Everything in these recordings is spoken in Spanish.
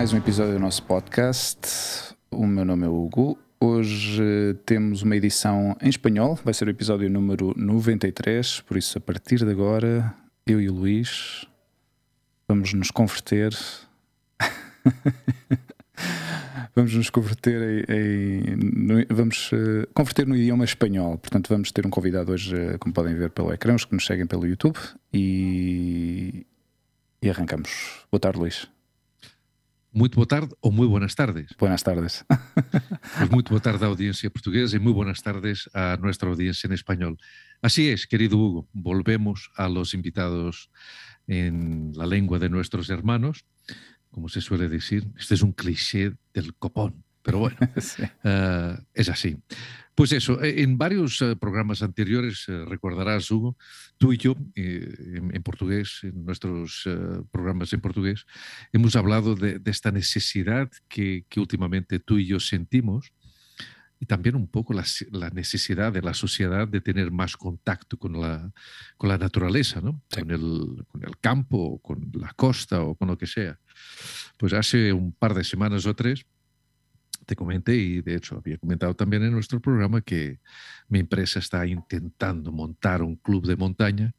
mais um episódio do nosso podcast. O meu nome é Hugo. Hoje temos uma edição em espanhol, vai ser o episódio número 93, por isso a partir de agora, eu e o Luís vamos nos converter. vamos nos converter em, em no, vamos uh, converter no idioma espanhol. Portanto, vamos ter um convidado hoje, uh, como podem ver pelo ecrã, os que nos seguem pelo YouTube e, e arrancamos. Boa tarde, Luís. Muito boa tarde ou muy buenas tardes. Buenas tardes. Pues muy boa tarde a audiencia portuguesa y muy buenas tardes a nuestra audiencia en español. Así es, querido Hugo, volvemos a los invitados en la lengua de nuestros hermanos. Como se suele decir, este es un cliché del copón, pero bueno, sí. uh, es así. Pues eso, eh, en varios uh, programas anteriores, recordarás, Hugo, tú y yo, eh, en, en, portugués, en nuestros programas en portugués, hemos hablado de, de esta necesidad que, que, últimamente tú y yo sentimos y también un poco la, la, necesidad de la sociedad de tener más contacto con la, con la naturaleza, ¿no? Sí. Con, el, con el campo, con la costa o con lo que sea. Pues hace un par de semanas o tres, te comenté y de hecho había comentado también en nuestro programa que mi empresa está intentando montar un club de montaña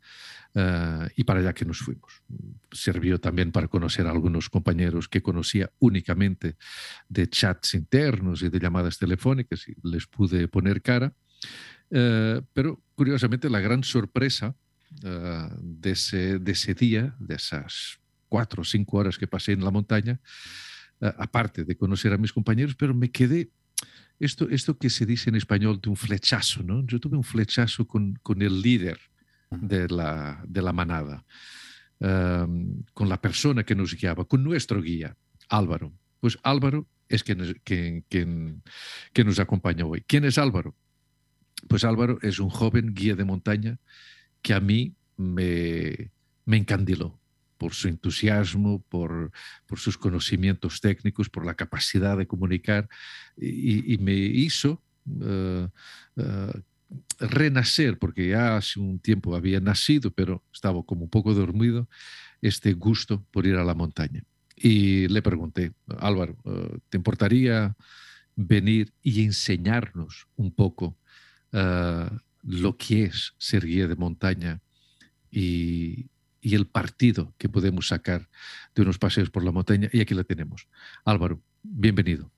uh, y para allá que nos fuimos. Sirvió también para conocer a algunos compañeros que conocía únicamente de chats internos y de llamadas telefónicas y les pude poner cara. Uh, pero curiosamente la gran sorpresa uh, de, ese, de ese día, de esas cuatro o cinco horas que pasé en la montaña, aparte de conocer a mis compañeros, pero me quedé, esto, esto que se dice en español de un flechazo, ¿no? Yo tuve un flechazo con, con el líder de la, de la manada, um, con la persona que nos guiaba, con nuestro guía, Álvaro. Pues Álvaro es quien, quien, quien, quien nos acompaña hoy. ¿Quién es Álvaro? Pues Álvaro es un joven guía de montaña que a mí me, me encandiló por su entusiasmo, por, por, sus conocimientos técnicos, por la capacidad de comunicar y, me hizo uh, uh, renacer, porque ya hace un tiempo había nacido, pero estaba como un poco dormido, este gusto por ir a la montaña. Y le pregunté, Álvaro, uh, ¿te importaría venir y enseñarnos un poco lo que es ser guía de montaña y, y el partido que podemos sacar de unos paseos por la montaña. Y aquí la tenemos. Álvaro, bienvenido.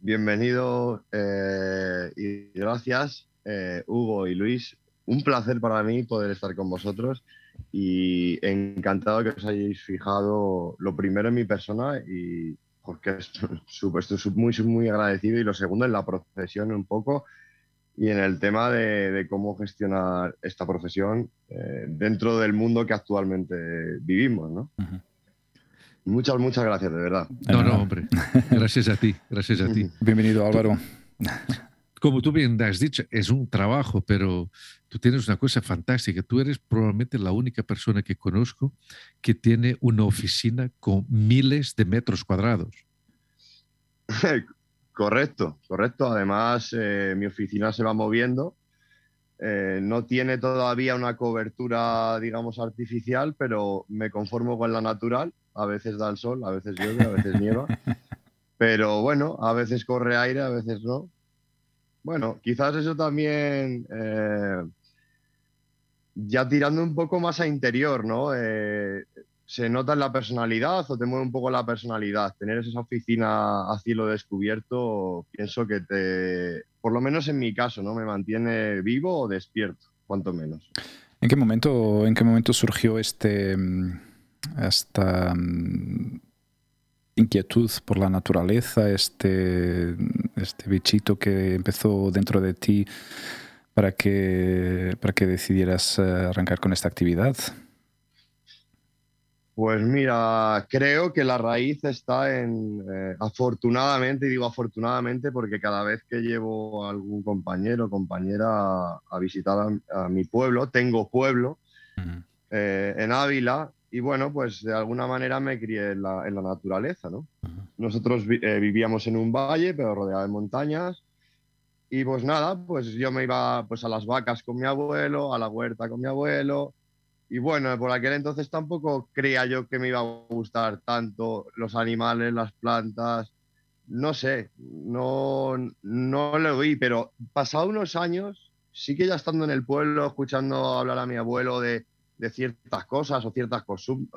Bienvenido eh, y gracias, eh, Hugo y Luis. Un placer para mí poder estar con vosotros y encantado que os hayáis fijado lo primero en mi persona y porque estoy, estoy muy, muy agradecido y lo segundo en la profesión un poco y en el tema de, de cómo gestionar esta profesión eh, dentro del mundo que actualmente vivimos, ¿no? Muchas, muchas gracias, de verdad. No, no, hombre. Gracias a ti, gracias a ti. Bienvenido, Álvaro. Como tú bien has dicho, es un trabajo, pero tú tienes una cosa fantástica. Tú eres probablemente la única persona que conozco que tiene una oficina con miles de metros cuadrados. Correcto, correcto. Además, eh, mi oficina se va moviendo. Eh, no tiene todavía una cobertura, digamos, artificial, pero me conformo con la natural. A veces da el sol, a veces llueve, a veces nieva. Pero bueno, a veces corre aire, a veces no. Bueno, quizás eso también, eh, ya tirando un poco más a interior, ¿no? Eh, se nota en la personalidad o te mueve un poco la personalidad. Tener esa oficina a cielo descubierto, pienso que te, por lo menos en mi caso, ¿no? Me mantiene vivo o despierto, cuanto menos. ¿En qué momento, en qué momento surgió este, esta inquietud por la naturaleza, este, este bichito que empezó dentro de ti para que, para que decidieras arrancar con esta actividad? Pues mira, creo que la raíz está en, eh, afortunadamente, y digo afortunadamente porque cada vez que llevo a algún compañero o compañera a, visitar a, mi pueblo, tengo pueblo eh, en Ávila, y bueno, pues de alguna manera me crié en la, naturaleza, ¿no? Nosotros eh, vivíamos en un valle, pero rodeado de montañas, y pues nada, pues yo me iba pues a las vacas con mi abuelo, a la huerta con mi abuelo, y bueno, por aquel entonces tampoco creía yo que me iba a gustar tanto los animales, las plantas. No sé, no, no lo vi, pero pasado unos años, sí que ya estando en el pueblo, escuchando hablar a mi abuelo de, de ciertas cosas o ciertas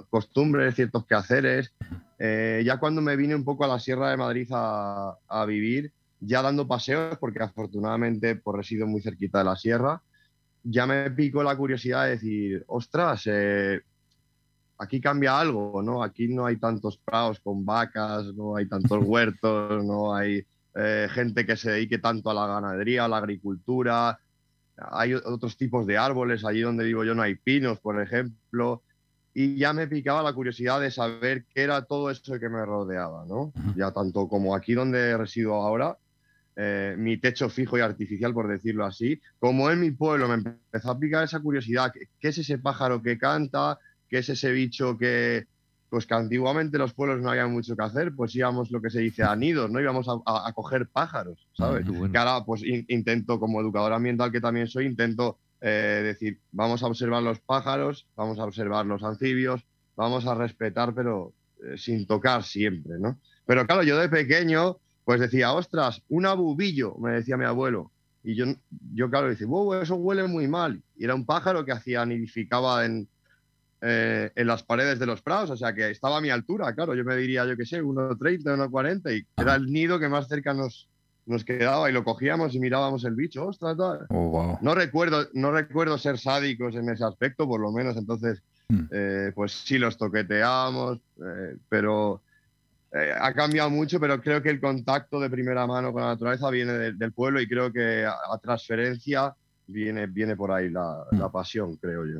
costumbres, ciertos quehaceres, eh, ya cuando me vine un poco a la Sierra de Madrid a, a vivir, ya dando paseos, porque afortunadamente pues, resido muy cerquita de la sierra, ya me pico la curiosidad de decir, ostras, eh, aquí cambia algo, ¿no? Aquí no hay tantos prados con vacas, no hay tantos huertos, no hay eh, gente que se dedique tanto a la ganadería, a la agricultura. Hay otros tipos de árboles, allí donde vivo yo no hay pinos, por ejemplo. Y ya me picaba la curiosidad de saber qué era todo eso que me rodeaba, ¿no? Ya tanto como aquí donde resido ahora, eh, mi techo fijo y artificial, por decirlo así. Como en mi pueblo me empezó a picar esa curiosidad, ¿qué, es ese pájaro que canta? ¿Qué es ese bicho que, pues que antiguamente los pueblos no había mucho que hacer, pues íbamos lo que se dice a nidos, ¿no? Íbamos a, coger pájaros, ¿sabes? Que ahora pues intento, como educador ambiental que también soy, intento eh, decir, vamos a observar los pájaros, vamos a observar los anfibios, vamos a respetar, pero eh, sin tocar siempre, ¿no? Pero claro, yo de pequeño pues decía, ostras, un abubillo, me decía mi abuelo. Y yo, yo claro, decía, wow, eso huele muy mal. Y era un pájaro que hacía, nidificaba en, eh, en las paredes de los prados, o sea que estaba a mi altura, claro, yo me diría, yo qué sé, 1,30, 1,40, y era el nido que más cerca nos, nos quedaba y lo cogíamos y mirábamos el bicho, ostras, oh, no, recuerdo, no recuerdo ser sádicos en ese aspecto, por lo menos, entonces, hmm. eh, pues sí los toqueteamos, eh, pero eh, ha cambiado mucho, pero creo que el contacto de primera mano con la naturaleza viene del pueblo y creo que a, transferencia viene, viene por ahí la, mm. la, pasión, creo yo.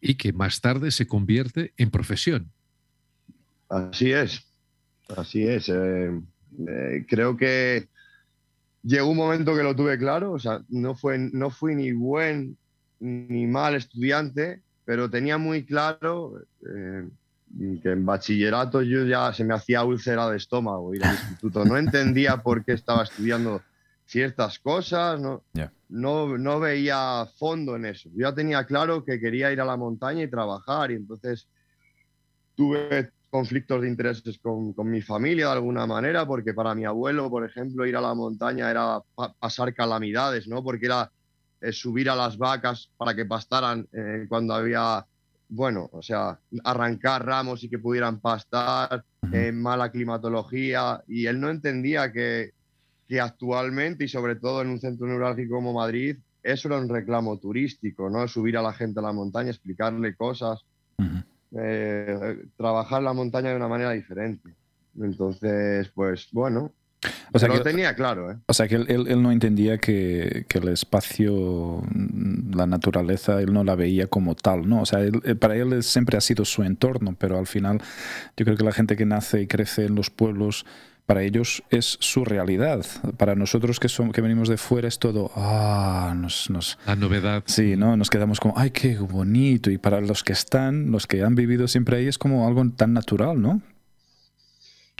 Y que más tarde se convierte en profesión. Así es, así es. Eh, eh, creo que llegó un momento que lo tuve claro, o sea, no, fue, no fui ni buen ni mal estudiante, pero tenía muy claro que en bachillerato yo ya se me hacía úlcera de estómago ir al instituto. No entendía por qué estaba estudiando ciertas cosas, no, no, no, veía fondo en eso. Yo ya tenía claro que quería ir a la montaña y trabajar y entonces tuve conflictos de intereses con, con mi familia de alguna manera, porque para mi abuelo, por ejemplo, ir a la montaña era pasar calamidades, ¿no? Porque era eh, subir a las vacas para que pastaran eh, cuando había bueno, o sea, arrancar ramos y que pudieran pastar, en mala climatología, y él no entendía que, que, actualmente, y sobre todo en un centro neurálgico como Madrid, eso era un reclamo turístico, ¿no? Subir a la gente a la montaña, explicarle cosas, eh, trabajar la montaña de una manera diferente. Entonces, pues bueno, o sea, lo tenía claro. ¿eh? O sea, que él, no entendía que, el espacio, la naturaleza, él no la veía como tal, ¿no? O sea, para él siempre ha sido su entorno, pero al final yo creo que la gente que nace y crece en los pueblos, para ellos es su realidad. Para nosotros que, son, que venimos de fuera es todo, ah, nos, nos... La novedad. Sí, ¿no? Nos quedamos como, ay, qué bonito. Y para los que están, los que han vivido siempre ahí, es como algo tan natural, ¿no?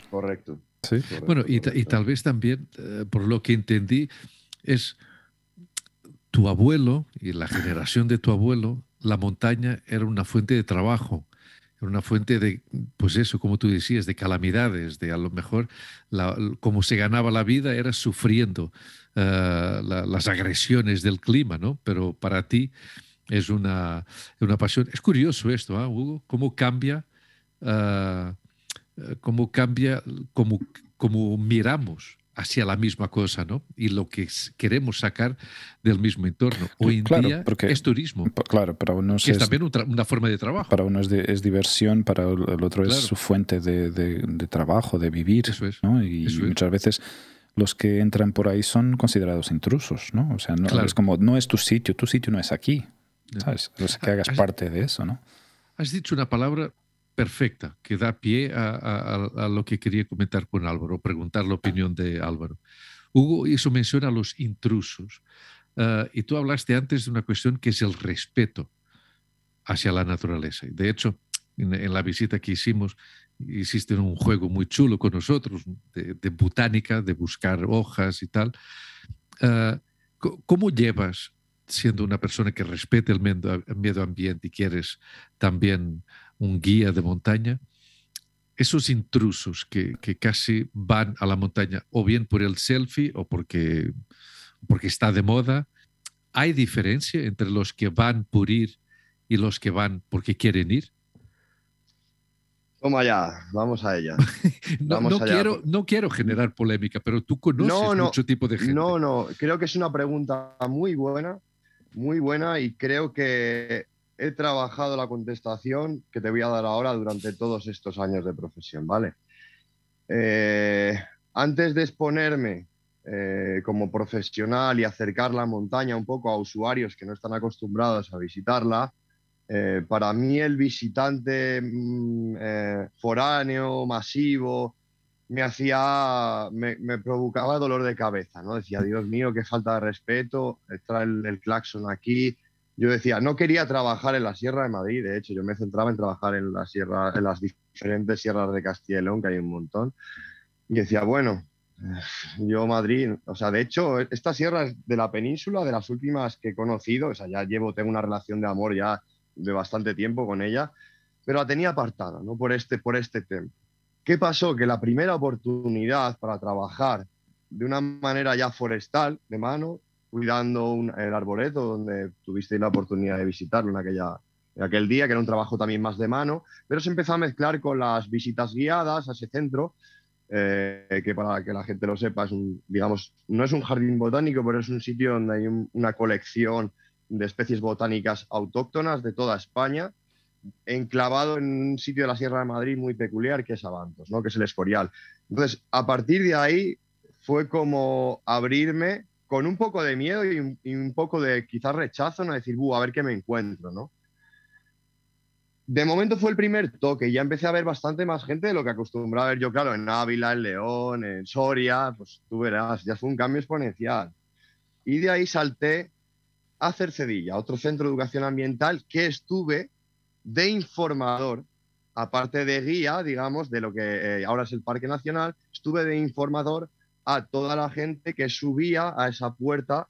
Correcto. Bueno, y, tal vez también, eh, por lo que entendí, es tu abuelo y la generación de tu abuelo, la montaña era una fuente de trabajo, era una fuente de, pues eso, como tú decías, de calamidades, de a lo mejor como se ganaba la vida era sufriendo eh, las agresiones del clima, ¿no? Pero para ti es una, una pasión. Es curioso esto, ¿eh, Hugo? ¿Cómo cambia? Eh, cómo cambia, cómo, cómo miramos hacia la misma cosa, ¿no? Y lo que queremos sacar del mismo entorno. Hoy en día es turismo. Claro, para unos es, también una forma de trabajo. Para uno es, diversión, para el otro es su fuente de, de, trabajo, de vivir. Eso es. ¿no? Y muchas veces los que entran por ahí son considerados intrusos, ¿no? O sea, no, es como, no es tu sitio, tu sitio no es aquí. ¿Sabes? que hagas parte de eso, ¿no? Has dicho una palabra perfecta que da pie a, lo que quería comentar con Álvaro, preguntar la opinión de Álvaro. Hugo hizo mención a los intrusos ah, y tú hablaste antes de una cuestión que es el respeto hacia la naturaleza. De hecho, en, la visita que hicimos, hiciste un juego muy chulo con nosotros de, botánica, de buscar hojas y tal. Ah, ¿Cómo llevas, siendo una persona que respete el medio ambiente y quieres también un guía de montaña, esos intrusos que, casi van a la montaña o bien por el selfie o porque, porque está de moda, ¿hay diferencia entre los que van por ir y los que van porque quieren ir? Toma ya, vamos a ella. no, quiero, no quiero generar polémica, pero tú conoces mucho tipo de gente. No, no, creo que es una pregunta muy buena, muy buena y creo que he trabajado la contestación que te voy a dar ahora durante todos estos años de profesión, ¿vale? Eh, antes de exponerme eh, como profesional y acercar la montaña un poco a usuarios que no están acostumbrados a visitarla, eh, para mí el visitante mm, foráneo, masivo, me hacía, me, provocaba dolor de cabeza, ¿no? Decía, Dios mío, qué falta de respeto, está el, el, claxon aquí. Yo decía, no quería trabajar en la Sierra de Madrid, de hecho, yo me centraba en trabajar en, la sierra, en las diferentes sierras de Castilla León, que hay un montón. Y decía, bueno, yo Madrid, o sea, de hecho, esta sierra es de la península, de las últimas que he conocido, o sea, ya llevo, tengo una relación de amor ya de bastante tiempo con ella, pero la tenía apartada, ¿no? Por este, por este tema. ¿Qué pasó? Que la primera oportunidad para trabajar de una manera ya forestal, de mano, cuidando el arboreto, donde tuviste la oportunidad de visitarlo en, aquella, en aquel día, que era un trabajo también más de mano, pero se empezó a mezclar con las visitas guiadas a ese centro, eh, que para que la gente lo sepa, es un, digamos, no es un jardín botánico, pero es un sitio donde hay una colección de especies botánicas autóctonas de toda España, enclavado en un sitio de la Sierra de Madrid muy peculiar que es Abantos, ¿no? que es el Escorial. Entonces, a partir de ahí fue como abrirme con un poco de miedo y un, poco de quizás rechazo, ¿no? decir, a ver qué me encuentro, ¿no? De momento fue el primer toque, ya empecé a ver bastante más gente de lo que acostumbraba a ver yo, claro, en Ávila, en León, en Soria, pues tú verás, ya fue un cambio exponencial. Y de ahí salté a Cercedilla, otro centro de educación ambiental que estuve de informador, aparte de guía, digamos, de lo que eh, ahora es el Parque Nacional, estuve de informador a toda la gente que subía a esa puerta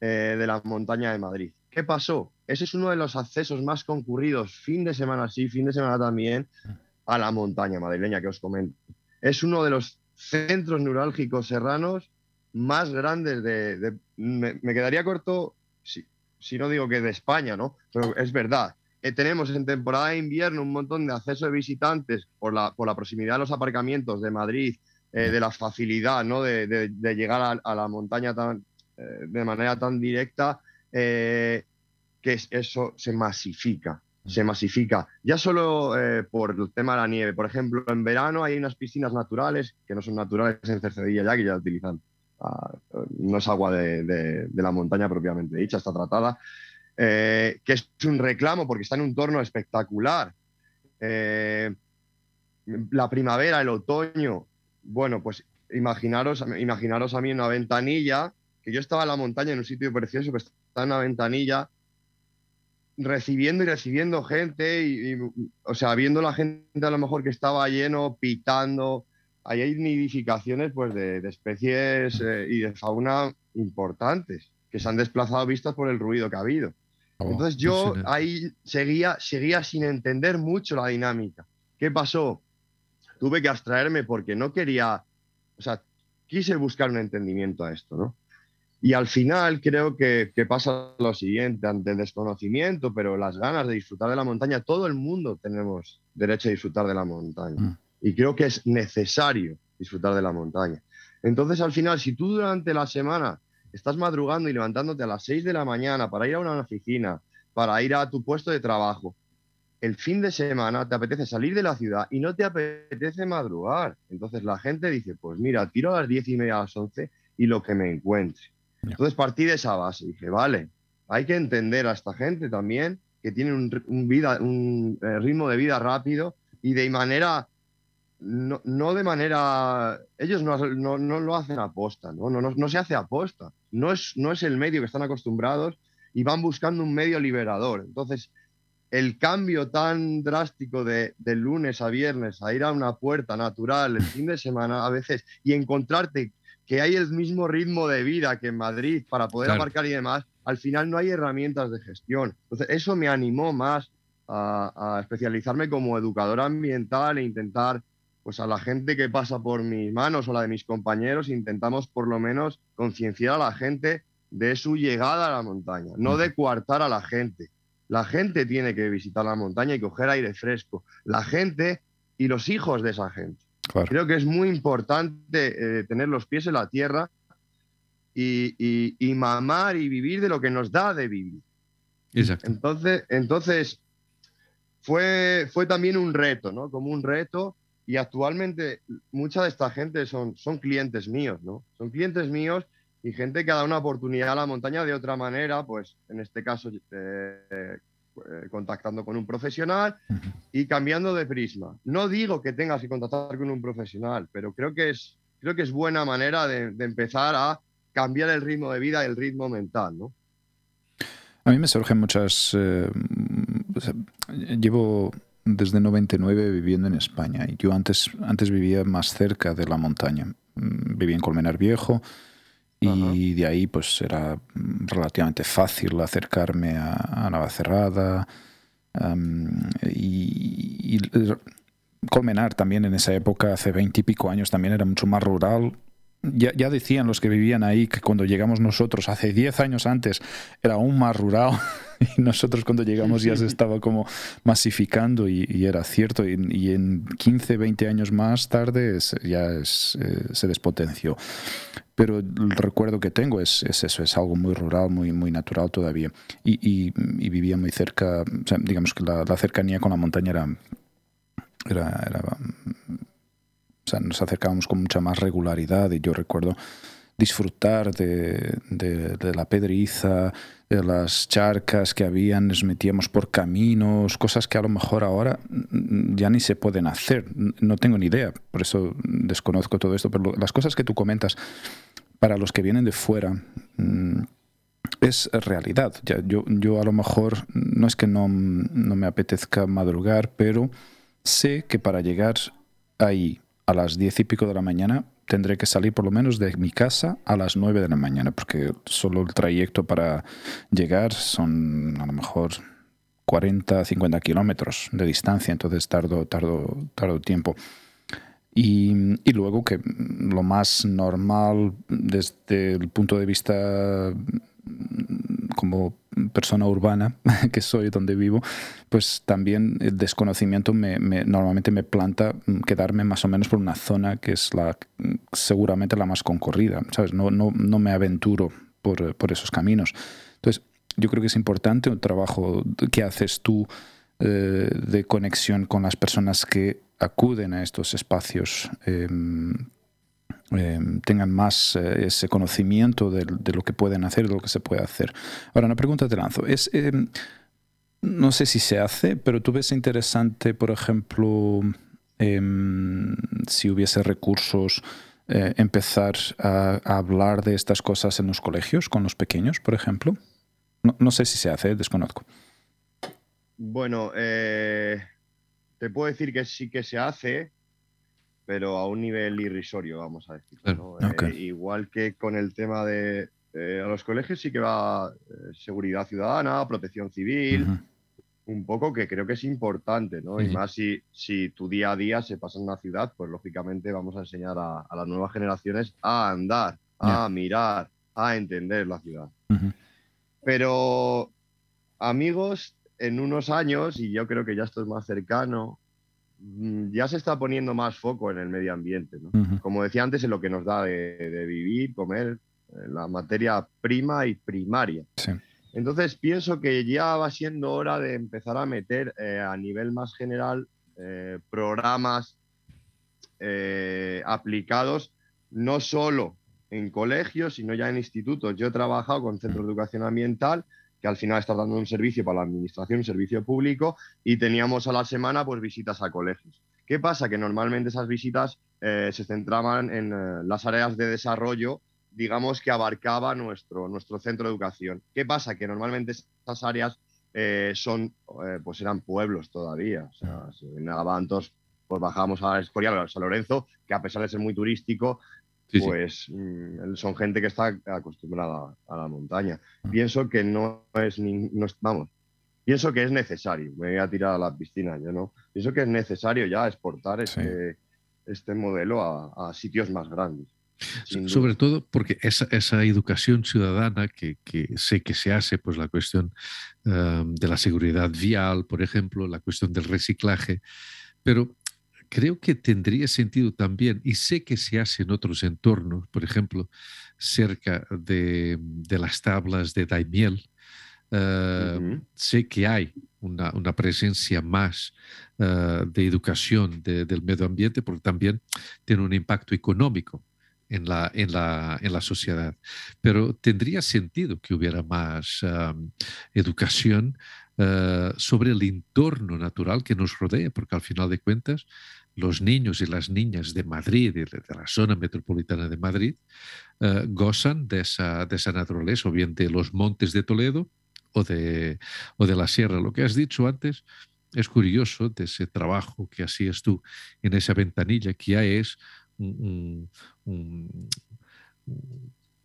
eh, de la montaña de Madrid. ¿Qué pasó? Ese es uno de los accesos más concurridos, fin de semana sí, fin de semana también, a la montaña madrileña que os comento. Es uno de los centros neurálgicos serranos más grandes de... me, quedaría corto si, no digo que de España, ¿no? Pero es verdad. Eh, tenemos en temporada de invierno un montón de acceso de visitantes por la, por la proximidad de los aparcamientos de Madrid, eh, de la facilidad ¿no? de, llegar a, la montaña tan, eh, de manera tan directa, que eso se masifica. Se masifica. Ya solo por el tema de la nieve. Por ejemplo, en verano hay unas piscinas naturales, que no son naturales en Cercedilla ya, que ya utilizan no es agua de, la montaña propiamente dicha, está tratada, eh, que es un reclamo porque está en un entorno espectacular. Eh, la primavera, el otoño, bueno, pues imaginaros, imaginaros a mí una ventanilla, que yo estaba en la montaña en un sitio precioso, que está en una ventanilla recibiendo y recibiendo gente, y, o sea, viendo la gente a lo mejor que estaba lleno, pitando, ahí hay nidificaciones pues, de, especies eh, y de fauna importantes que se han desplazado vistas por el ruido que ha habido. Oh, Entonces yo ahí seguía, seguía sin entender mucho la dinámica. ¿Qué pasó? Tuve que abstraerme porque no quería, o sea, quise buscar un entendimiento a esto, ¿no? Y al final creo que, que, pasa lo siguiente, ante el desconocimiento, pero las ganas de disfrutar de la montaña, todo el mundo tenemos derecho a disfrutar de la montaña. Mm. Y creo que es necesario disfrutar de la montaña. Entonces, al final, si tú durante la semana estás madrugando y levantándote a las 6 de la mañana para ir a una oficina, para ir a tu puesto de trabajo, el fin de semana te apetece salir de la ciudad y no te apetece madrugar. Entonces la gente dice, pues mira, tiro a las 10 y media a las 11 y lo que me encuentre. Entonces partí de esa base. Dije, vale, hay que entender a esta gente también que tiene un, vida, un eh, ritmo de vida rápido y de manera, no, no de manera, ellos no, no, no lo hacen aposta, ¿no? No, no, se hace aposta, no es, no es el medio que están acostumbrados y van buscando un medio liberador. Entonces, el cambio tan drástico de, de, lunes a viernes a ir a una puerta natural el fin de semana a veces y encontrarte que hay el mismo ritmo de vida que en Madrid para poder abarcar y demás, al final no hay herramientas de gestión. Entonces, eso me animó más a, especializarme como educador ambiental e intentar, pues a la gente que pasa por mis manos o la de mis compañeros, intentamos por lo menos concienciar a la gente de su llegada a la montaña, no de coartar a la gente. La gente tiene que visitar la montaña y coger aire fresco. La gente y los hijos de esa gente. Creo que es muy importante eh, tener los pies en la tierra y, mamar y vivir de lo que nos da de vivir. Exacto. Entonces, entonces fue, fue también un reto, ¿no? Como un reto. Y actualmente mucha de esta gente son, son clientes míos, ¿no? Son clientes míos y gente que ha dado una oportunidad a la montaña de otra manera, pues en este caso eh, eh, contactando con un profesional y cambiando de prisma. No digo que tengas que contactar con un profesional, pero creo que es, creo que es buena manera de, empezar a cambiar el ritmo de vida y el ritmo mental, ¿no? A mí me surgen muchas... Eh, llevo desde 99 viviendo en España y yo antes, antes vivía más cerca de la montaña. Mm, vivía en Colmenar Viejo, y de ahí pues era relativamente fácil acercarme a, Navacerrada y, y, Colmenar también en esa época, hace veinte y pico años, también era mucho más rural. Ya, ya, decían los que vivían ahí que cuando llegamos nosotros, hace diez años antes, era aún más rural y nosotros cuando llegamos ya se estaba como masificando y, era cierto y, en 15, 20 años más tarde ya es, eh, se despotenció pero el recuerdo que tengo es, es, eso, es algo muy rural, muy, muy natural todavía. Y, y, vivía muy cerca, digamos que la, cercanía con la montaña era, era, o sea, nos acercábamos con mucha más regularidad y yo recuerdo disfrutar de, de, la pedriza, de las charcas que habían, nos metíamos por caminos, cosas que a lo mejor ahora ya ni se pueden hacer. No tengo ni idea, por eso desconozco todo esto, pero las cosas que tú comentas para los que vienen de fuera mm, es realidad. Yo, yo a lo mejor no es que no, no me apetezca madrugar, pero sé que para llegar ahí a las diez y pico de la mañana tendré que salir por lo menos de mi casa a las 9 de la mañana, porque solo el trayecto para llegar son a lo mejor 40, 50 kilómetros de distancia, entonces tardo, tardo, tardo tiempo. Y, y, luego que lo más normal desde el punto de vista como persona urbana que soy, donde vivo, pues también el desconocimiento me, normalmente me planta quedarme más o menos por una zona que es la seguramente la más concorrida, ¿sabes? No, no, no me aventuro por, por, esos caminos. Entonces, yo creo que es importante un trabajo que haces tú eh, de conexión con las personas que acuden a estos espacios. Eh, Em, tengan más eh, ese conocimiento de, lo que pueden hacer, de lo que se puede hacer. Ahora, una pregunta te lanzo. Es, em, no sé si se hace, pero tú ves interesante, por ejemplo, em, si hubiese recursos, eh, empezar a, hablar de estas cosas en los colegios, con los pequeños, por ejemplo. No, no sé si se hace, desconozco. Bueno, eh, te puedo decir que sí que se hace, pero a un nivel irrisorio, vamos a decir. Eh, igual que con el tema de eh, a los colegios sí que va eh, seguridad ciudadana, protección civil, un poco que creo que es importante, ¿no? Y más si, si tu día a día se pasa en una ciudad, pues lógicamente vamos a enseñar a, las nuevas generaciones a andar, a mirar, a entender la ciudad. Pero amigos, en unos años, y yo creo que ya esto es más cercano, ya se está poniendo más foco en el medio ambiente. Como decía antes, en lo que nos da de, vivir, comer, la materia prima y primaria. Entonces pienso que ya va siendo hora de empezar a meter eh, a nivel más general eh, programas eh, aplicados no solo en colegios, sino ya en institutos. Yo he trabajado con centros de educación ambiental que al final estás dando un servicio para la administración, un servicio público, y teníamos a la semana pues visitas a colegios. ¿Qué pasa? Que normalmente esas visitas eh, se centraban en eh, las áreas de desarrollo, digamos, que abarcaba nuestro, nuestro centro de educación. ¿Qué pasa? Que normalmente esas áreas eh, son, pues eran pueblos todavía. O sea, en Agavantos, pues bajamos a Escorial, a San Lorenzo, que a pesar de ser muy turístico, pues mm, son gente que está acostumbrada a la montaña. Mm. Pienso que no es, ni, vamos, pienso que es necesario, me voy a tirar a la piscina, yo no, pienso que es necesario ya exportar este, este modelo a, sitios más grandes. Sobre todo porque esa, esa educación ciudadana que, que, sé que se hace, pues la cuestión um, de la seguridad vial, por ejemplo, la cuestión del reciclaje, pero creo que tendría sentido también, y sé que se hace en otros entornos, por ejemplo, cerca de, de las tablas de Daimiel, Uh, sé que hay una, una presencia más uh, de educación de, del medio ambiente porque también tiene un impacto económico en la, en la, en la sociedad. Pero tendría sentido que hubiera más um, educación uh, sobre el entorno natural que nos rodea, porque al final de cuentas los niños y las niñas de Madrid y de, la zona metropolitana de Madrid gozan de esa, de esa naturaleza, o bien de los montes de Toledo, o de, o de la sierra. Lo que has dicho antes es curioso de ese trabajo que hacías tú en esa ventanilla, que ya es un,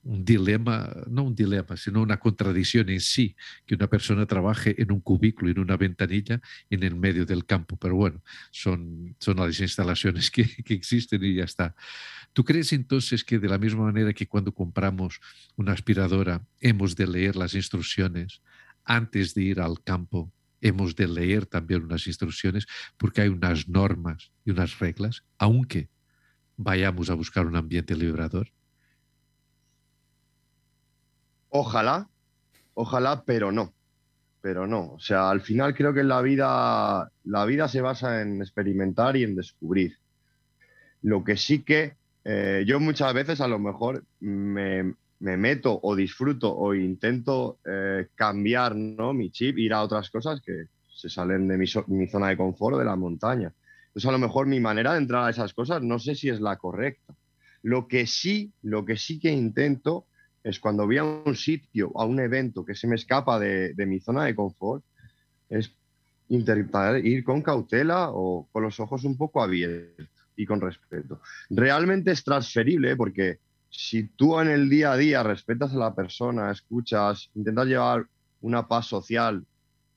dilema, no un dilema, sino una contradicción en sí, que una persona trabaje en un cubículo, en una ventanilla, en el medio del campo. Pero bueno, son, son las instalaciones que, que existen y ya está. ¿Tú crees entonces que de la misma manera que cuando compramos una aspiradora hemos de leer las instrucciones antes de ir al campo? Hemos de leer también unas instrucciones porque hay unas normas y unas reglas, aunque vayamos a buscar un ambiente liberador. Ojalá, ojalá, pero no. Pero no. O sea, al final creo que la vida, la vida se basa en experimentar y en descubrir. Lo que sí que eh, yo muchas veces a lo mejor me, meto o disfruto o intento eh, cambiar ¿no? mi chip, ir a otras cosas que se salen de mi, zona de confort, de la montaña. Entonces a lo mejor mi manera de entrar a esas cosas no sé si es la correcta. Lo que sí, lo que sí que intento es cuando voy a un sitio, a un evento que se me escapa de, de mi zona de confort, es intentar ir con cautela o con los ojos un poco abiertos y con respeto. Realmente es transferible porque si tú en el día a día respetas a la persona, escuchas, intentas llevar una paz social,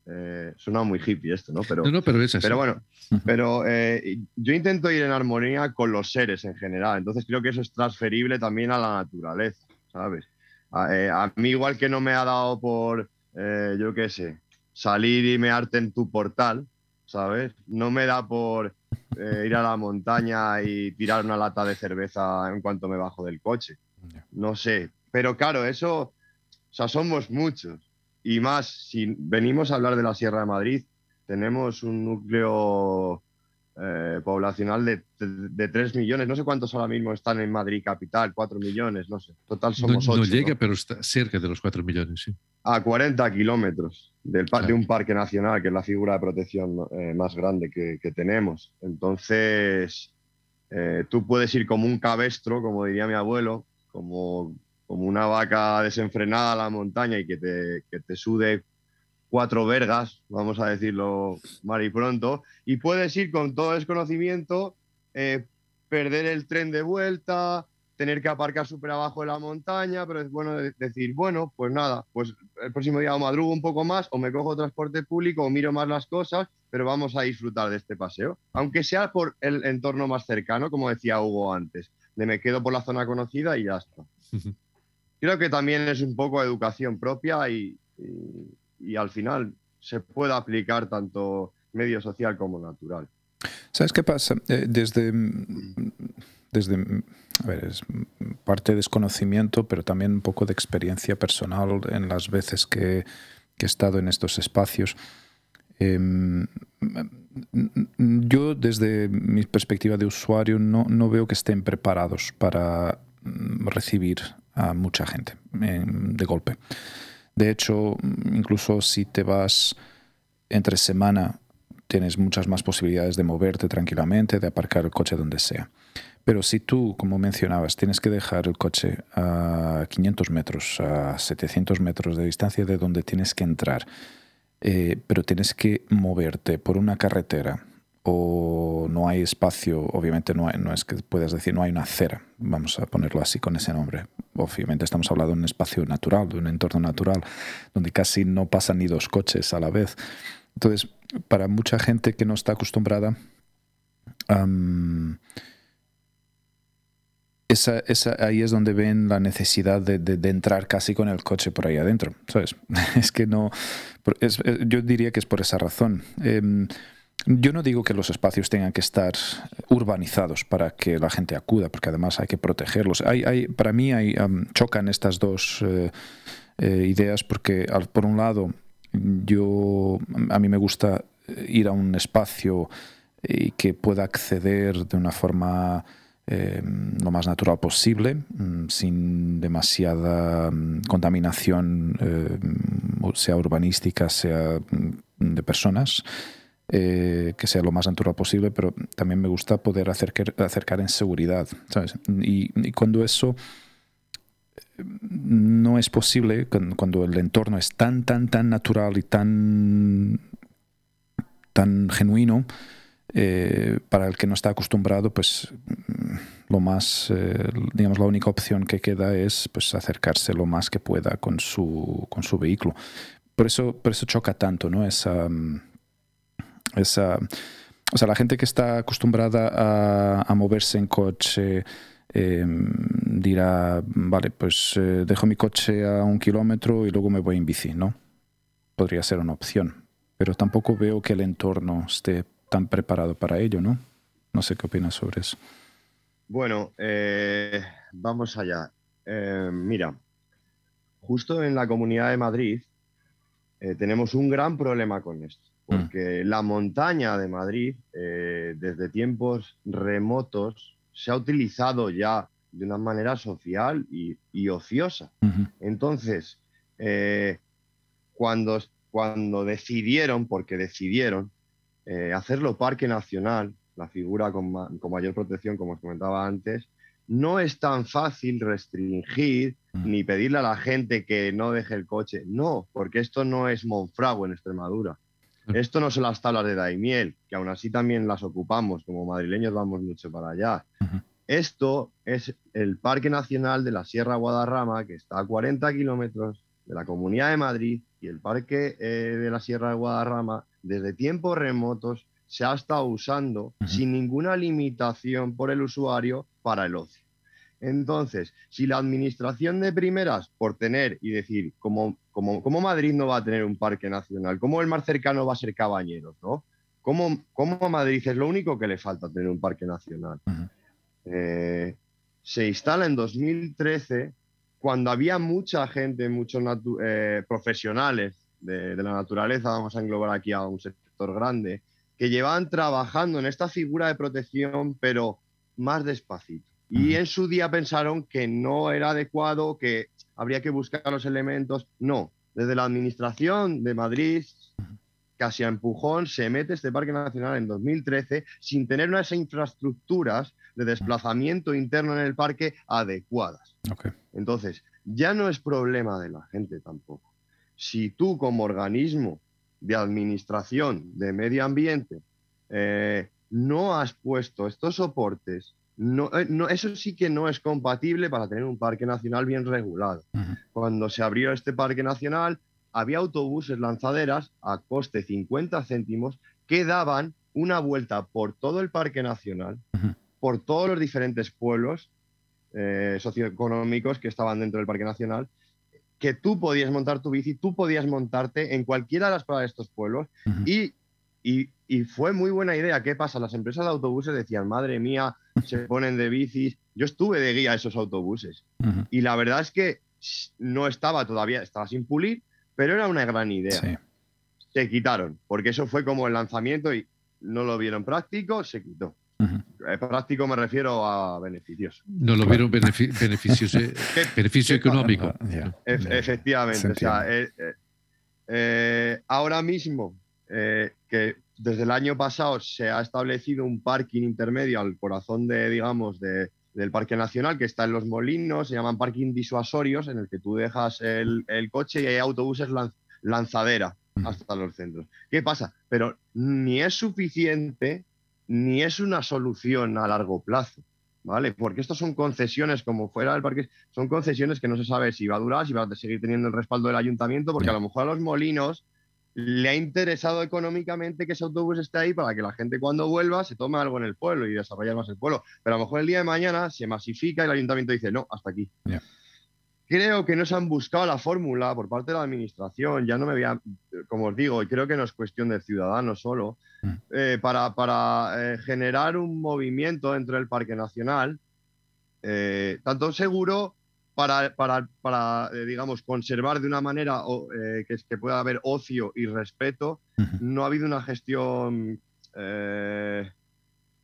eh, suena muy hippie esto, ¿no? Pero, no, pero, es pero bueno, pero eh, yo intento ir en armonía con los seres en general, entonces creo que eso es transferible también a la naturaleza, ¿sabes? A, eh, a mí igual que no me ha dado por, yo qué sé, salir y mearte en tu portal, ¿sabes? No me da por eh, ir a la montaña y tirar una lata de cerveza en cuanto me bajo del coche. No sé. Pero claro, eso, o sea, somos muchos. Y más, si venimos a hablar de la Sierra de Madrid, tenemos un núcleo eh, poblacional de, de, 3 millones. No sé cuántos ahora mismo están en Madrid capital, 4 millones, no sé. Total somos no, 8. No llega, pero está cerca de los 4 millones, sí. A 40 kilómetros del, de un parque nacional, que es la figura de protección eh, más grande que, que tenemos. Entonces, eh, tú puedes ir como un cabestro, como diría mi abuelo, como, como una vaca desenfrenada a la montaña y que te, que te sude cuatro vergas, vamos a decirlo mal y pronto, y puedes ir con todo desconocimiento, eh, perder el tren de vuelta, tener que aparcar súper abajo de la montaña, pero es bueno decir, bueno, pues nada, pues el próximo día o madrugo un poco más, o me cojo transporte público, o miro más las cosas, pero vamos a disfrutar de este paseo, aunque sea por el entorno más cercano, como decía Hugo antes, de me quedo por la zona conocida y ya está. Creo que también es un poco educación propia y y al final se puede aplicar tanto medio social como natural. ¿Sabes qué pasa? Eh, desde, desde, a ver, es parte de desconocimiento, pero también un poco de experiencia personal en las veces que, he estado en estos espacios. Em, yo desde mi perspectiva de usuario no, no, veo que estén preparados para recibir a mucha gente de golpe. De hecho, incluso si te vas entre semana, tienes muchas más posibilidades de moverte tranquilamente, de aparcar el coche donde sea. Pero si tú, como mencionabas, tienes que dejar el coche a 500 metros, a 700 metros de distancia de donde tienes que entrar, eh, pero tienes que moverte por una carretera o no hay espacio, obviamente no, no es que puedas decir no hay una acera, vamos a ponerlo así con ese nombre. Obviamente estamos hablando de un espacio natural, de un entorno natural, donde casi no pasan ni dos coches a la vez. Entonces, para mucha gente que no está acostumbrada, esa, ahí es donde ven la necesidad de, entrar casi con el coche por ahí adentro. ¿sabes? Es que no. Yo diría que es por esa razón. Em, yo no digo que los espacios tengan que estar urbanizados para que la gente acuda, porque además hay que protegerlos. Hay, hay, para mí chocan estas dos eh, eh, ideas porque, por un lado, yo a mí me gusta ir a un espacio y que pueda acceder de una forma Em, lo más natural posible, mm, sin demasiada mm, contaminación, sea urbanística, sea mm, de personas. Eh, que sea lo más natural posible, pero también me gusta poder acercar, acercar en seguridad. Y, cuando eso no es posible, cuando el entorno es tan, tan, tan natural y tan, tan genuino, eh, para el que no está acostumbrado, pues lo más, eh, digamos, la única opción que queda es pues, acercarse lo más que pueda con su, con su vehículo. Por eso, por eso choca tanto, ¿no? Esa, o sea, la gente que está acostumbrada a, moverse en coche em, dirá, vale, pues eh, dejo mi coche a un kilómetro y luego me voy en bici, ¿no? Podría ser una opción, pero tampoco veo que el entorno esté tan preparado para ello, ¿no? No sé qué opinas sobre eso. Bueno, eh, vamos allá. Eh, mira, justo en la Comunidad de Madrid eh, tenemos un gran problema con esto, mm. porque la montaña de Madrid, desde tiempos remotos, se ha utilizado ya de una manera social y, ociosa. Entonces, cuando, cuando decidieron, porque decidieron, hacerlo parque nacional, la figura con, mayor protección, como os comentaba antes, no es tan fácil restringir mm. ni pedirle a la gente que no deje el coche. No, porque esto no es Monfragüe en Extremadura. Esto no son las tablas de Daimiel, que aún así también las ocupamos, como madrileños vamos mucho para allá. Esto es el Parque Nacional de la Sierra Guadarrama, que está a 40 kilómetros de la Comunidad de Madrid, y el Parque eh, de la Sierra de Guadarrama, desde tiempos remotos, se ha estado usando sin ninguna limitación por el usuario para el ocio. Entonces, si la administración de primeras, por tener y decir, como, como, Madrid no va a tener un parque nacional, como el más cercano va a ser Cabañeros, ¿no? ¿Cómo, Madrid es lo único que le falta tener un parque nacional? Eh, se instala en 2013 cuando había mucha gente, muchos eh, profesionales de, de, la naturaleza, vamos a englobar aquí a un sector grande, que llevaban trabajando en esta figura de protección, pero más despacito. Y en su día pensaron que no era adecuado, que habría que buscar los elementos. No, desde la Administración de Madrid, casi a empujón, se mete este Parque Nacional en 2013 sin tener unas infraestructuras de desplazamiento interno en el parque adecuadas. Entonces, ya no es problema de la gente tampoco. Si tú como organismo de administración de medio ambiente eh, no has puesto estos soportes, no, eh, no, eso sí que no es compatible para tener un parque nacional bien regulado. Cuando se abrió este parque nacional, había autobuses lanzaderas a coste 50 céntimos que daban una vuelta por todo el parque nacional, por todos los diferentes pueblos eh, socioeconómicos que estaban dentro del parque nacional que tú podías montar tu bici, tú podías montarte en cualquiera de las pruebas de estos pueblos y, y, fue muy buena idea. ¿Qué pasa? Las empresas de autobuses decían, madre mía, se ponen de bicis. Yo estuve de guía a esos autobuses y la verdad es que no estaba todavía, estaba sin pulir, pero era una gran idea. Se quitaron, porque eso fue como el lanzamiento y no lo vieron práctico, se quitó. eh, práctico me refiero a beneficioso. No lo vieron beneficios, beneficio económico. efectivamente. O sea, ahora mismo que desde el año pasado se ha establecido un parking intermedio al corazón de, digamos, de, del Parque Nacional que está en Los Molinos, se llaman parking disuasorios, en el que tú dejas el, coche y hay autobuses lanzadera hasta los centros. ¿Qué pasa? Pero ni es suficiente ni es una solución a largo plazo. ¿Vale? Porque estos son concesiones, como fuera del parque, son concesiones que no se sabe si va a durar, si va a seguir teniendo el respaldo del ayuntamiento, porque a lo mejor a los molinos le ha interesado económicamente que ese autobús esté ahí para que la gente cuando vuelva se tome algo en el pueblo y desarrollar más el pueblo. Pero a lo mejor el día de mañana se masifica y el ayuntamiento dice, no, hasta aquí. Creo que no se han buscado la fórmula por parte de la administración, ya no me voy a, como os digo, y creo que no es cuestión del ciudadano solo, mm. eh, para, para eh, generar un movimiento dentro del Parque Nacional, eh, tanto seguro para, para, para eh, digamos, conservar de una manera eh, que, que, pueda haber ocio y respeto, no ha habido una gestión eh,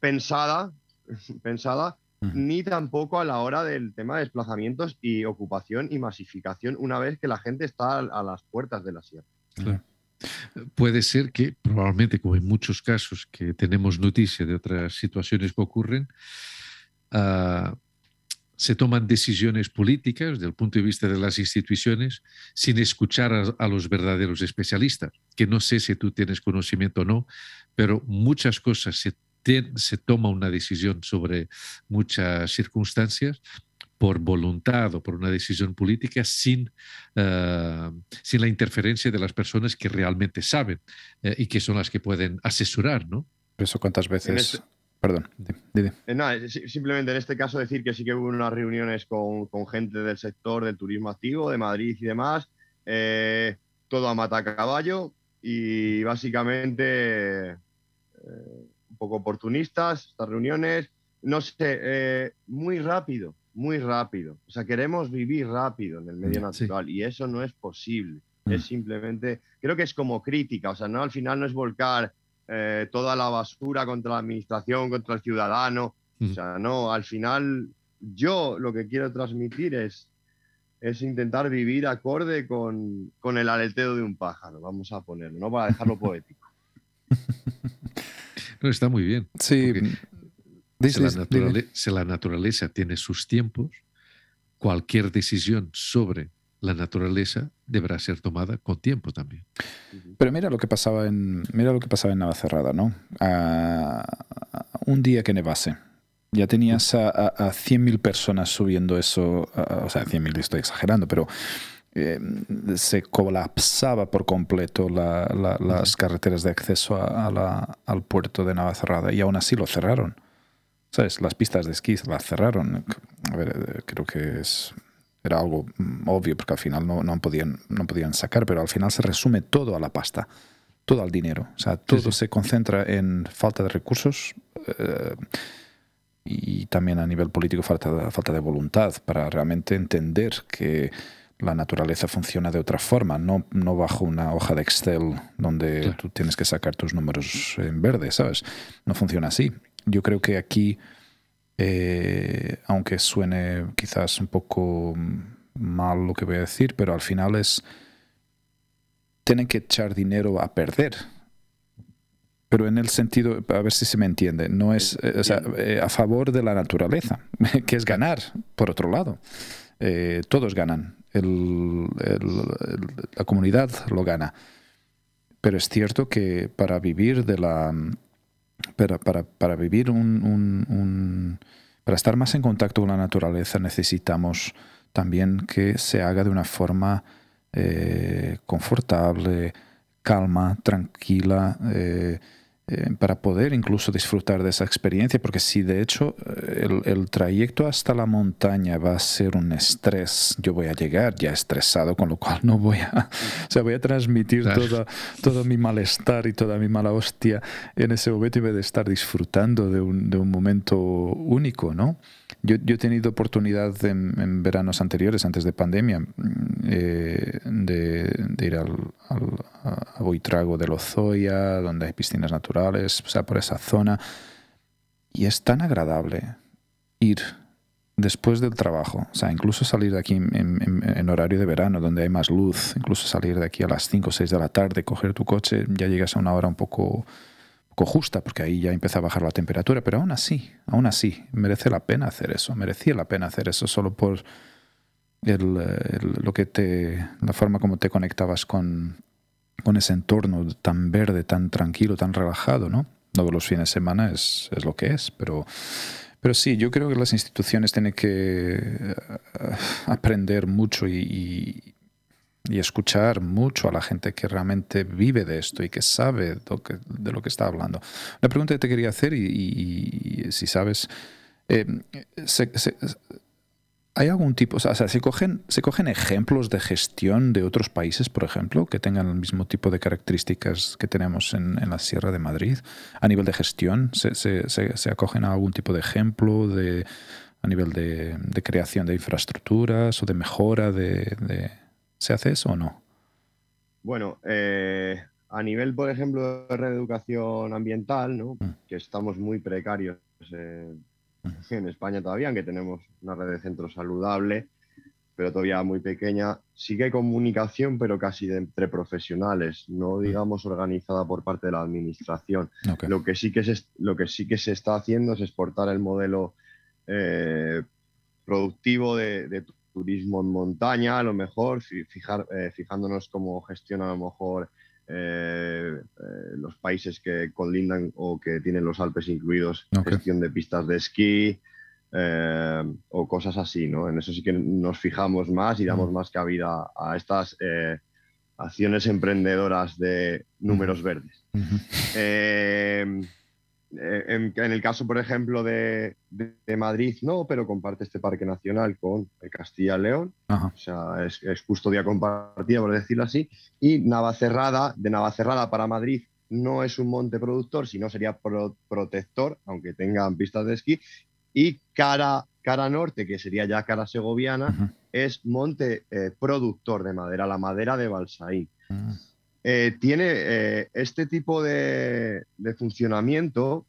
pensada, pensada ni tampoco a la hora del tema de desplazamientos y ocupación y masificación una vez que la gente está a, las puertas de la sierra. Puede ser que, probablemente, como en muchos casos que tenemos noticia de otras situaciones que ocurren, uh, se toman decisiones políticas desde el punto de vista de las instituciones sin escuchar a, los verdaderos especialistas, que no sé si tú tienes conocimiento o no, pero muchas cosas se, se toma una decisión sobre muchas circunstancias por voluntad o por una decisión política sin, eh, sin la interferencia de las personas que realmente saben eh, y que son las que pueden asesorar, ¿no? Eso cuántas veces este Perdón, dime. Eh, simplemente en este caso decir que sí que hubo unas reuniones con, con gente del sector del turismo activo, de Madrid y demás, eh, todo a mata caballo y básicamente eh, un poco oportunistas estas reuniones, no sé, muy rápido, muy rápido. O sea, queremos vivir rápido en el medio natural y eso no es posible. Mm. Es simplemente, creo que es como crítica, o sea, no al final no es volcar eh, toda la basura contra la administración, contra el ciudadano. O sea, no, al final yo lo que quiero transmitir es, es intentar vivir acorde con, con el aleteo de un pájaro, vamos a ponerlo, ¿no? Para dejarlo poético. No, está muy bien. Sí. si, la si la naturaleza tiene sus tiempos, cualquier decisión sobre la naturaleza deberá ser tomada con tiempo también. Pero mira lo que pasaba en, mira lo que pasaba en Navacerrada, ¿no? un día que nevase. Ya tenías a, a, 100.000 personas subiendo eso, o sea, 100.000 estoy exagerando, pero eh, se colapsaba por completo las carreteras de acceso al puerto de Navacerrada y aún así lo cerraron. ¿Sabes? Las pistas de esquí las cerraron. A ver, eh, creo que es era algo mm, obvio porque al final no, no, podían, no podían sacar, pero al final se resume todo a la pasta, todo al dinero. O sea, todo se concentra en falta de recursos eh, y también a nivel político falta de, falta de voluntad para realmente entender que la naturaleza funciona de otra forma, no, no bajo una hoja de Excel donde tú tienes que sacar tus números en verde, ¿sabes? No funciona así. Yo creo que aquí eh, aunque suene quizás un poco mal lo que voy a decir, pero al final es, tienen que echar dinero a perder. Pero en el sentido, a ver si se me entiende, no es eh, eh, a favor de la naturaleza, que es ganar, por otro lado. todos ganan, la comunidad lo gana. Pero es cierto que para vivir de la para, para, para vivir un, un, Para estar más en contacto con la naturaleza necesitamos también que se haga de una forma eh, confortable, calma, tranquila. Eh, eh, para poder incluso disfrutar de esa experiencia, porque si de hecho eh, el, trayecto hasta la montaña va a ser un estrés, yo voy a llegar ya estresado, con lo cual no voy a, o sea, voy a transmitir todo, todo mi malestar y toda mi mala hostia en ese momento y voy a estar disfrutando de un, de un momento único, ¿no? Yo, yo, he tenido oportunidad en, veranos anteriores, antes de pandemia, mm, eh, de, ir al, a Boitrago de Lozoya, donde hay piscinas naturales, o sea, por esa zona. y es tan agradable ir después del trabajo, o sea, incluso salir de aquí en, horario de verano, donde hay más luz, incluso salir de aquí a las 5 o 6 de la tarde, coger tu coche, ya llegas a una hora un poco, poco justa, porque ahí ya empieza a bajar la temperatura, pero aún así, aún así, merece la pena hacer eso, merecía la pena hacer eso solo por lo que te, la forma como te conectabas con, con ese entorno tan verde, tan tranquilo, tan relajado, ¿no? Todos los fines de semana es, es lo que es, pero pero sí, yo creo que las instituciones tienen que eh, aprender mucho y, escuchar mucho a la gente que realmente vive de esto y que sabe de lo que, está hablando. La pregunta que te quería hacer, y, si sabes, eh, ¿Hay algún tipo, o sea, ¿se cogen, ¿se cogen ejemplos de gestión de otros países, por ejemplo, que tengan el mismo tipo de características que tenemos en, la Sierra de Madrid? A nivel de gestión, ¿se, se, acogen a algún tipo de ejemplo de, a nivel de, creación de infraestructuras o de mejora de... ¿Se hace eso o no? Bueno, eh, a nivel, por ejemplo, de reeducación ambiental, ¿no? Mm. que estamos muy precarios. Eh, en España todavía, aunque tenemos una red de centros saludable, pero todavía muy pequeña. Sí que hay comunicación, pero casi de entre profesionales, no digamos organizada por parte de la administración. Lo, que sí que se, lo que sí que se está haciendo es exportar el modelo eh, productivo de, turismo en montaña, a lo mejor, fijar, eh, fijándonos cómo gestiona a lo mejor eh, eh, los países que colindan o que tienen los Alpes incluidos, gestión de pistas de esquí eh, o cosas así, ¿no? En eso sí que nos fijamos más y damos más cabida a estas acciones emprendedoras de números verdes. En, el caso, por ejemplo, de, Madrid, no, pero comparte este parque nacional con Castilla-León. O sea, es, custodia compartida, por decirlo así. Y Navacerrada, de Navacerrada para Madrid, no es un monte productor, sino sería protector, aunque tengan pistas de esquí. Y cara, cara norte, que sería ya cara segoviana, es monte eh, productor de madera, la madera de Balsaín. Mm. Eh, tiene eh, este tipo de, funcionamiento,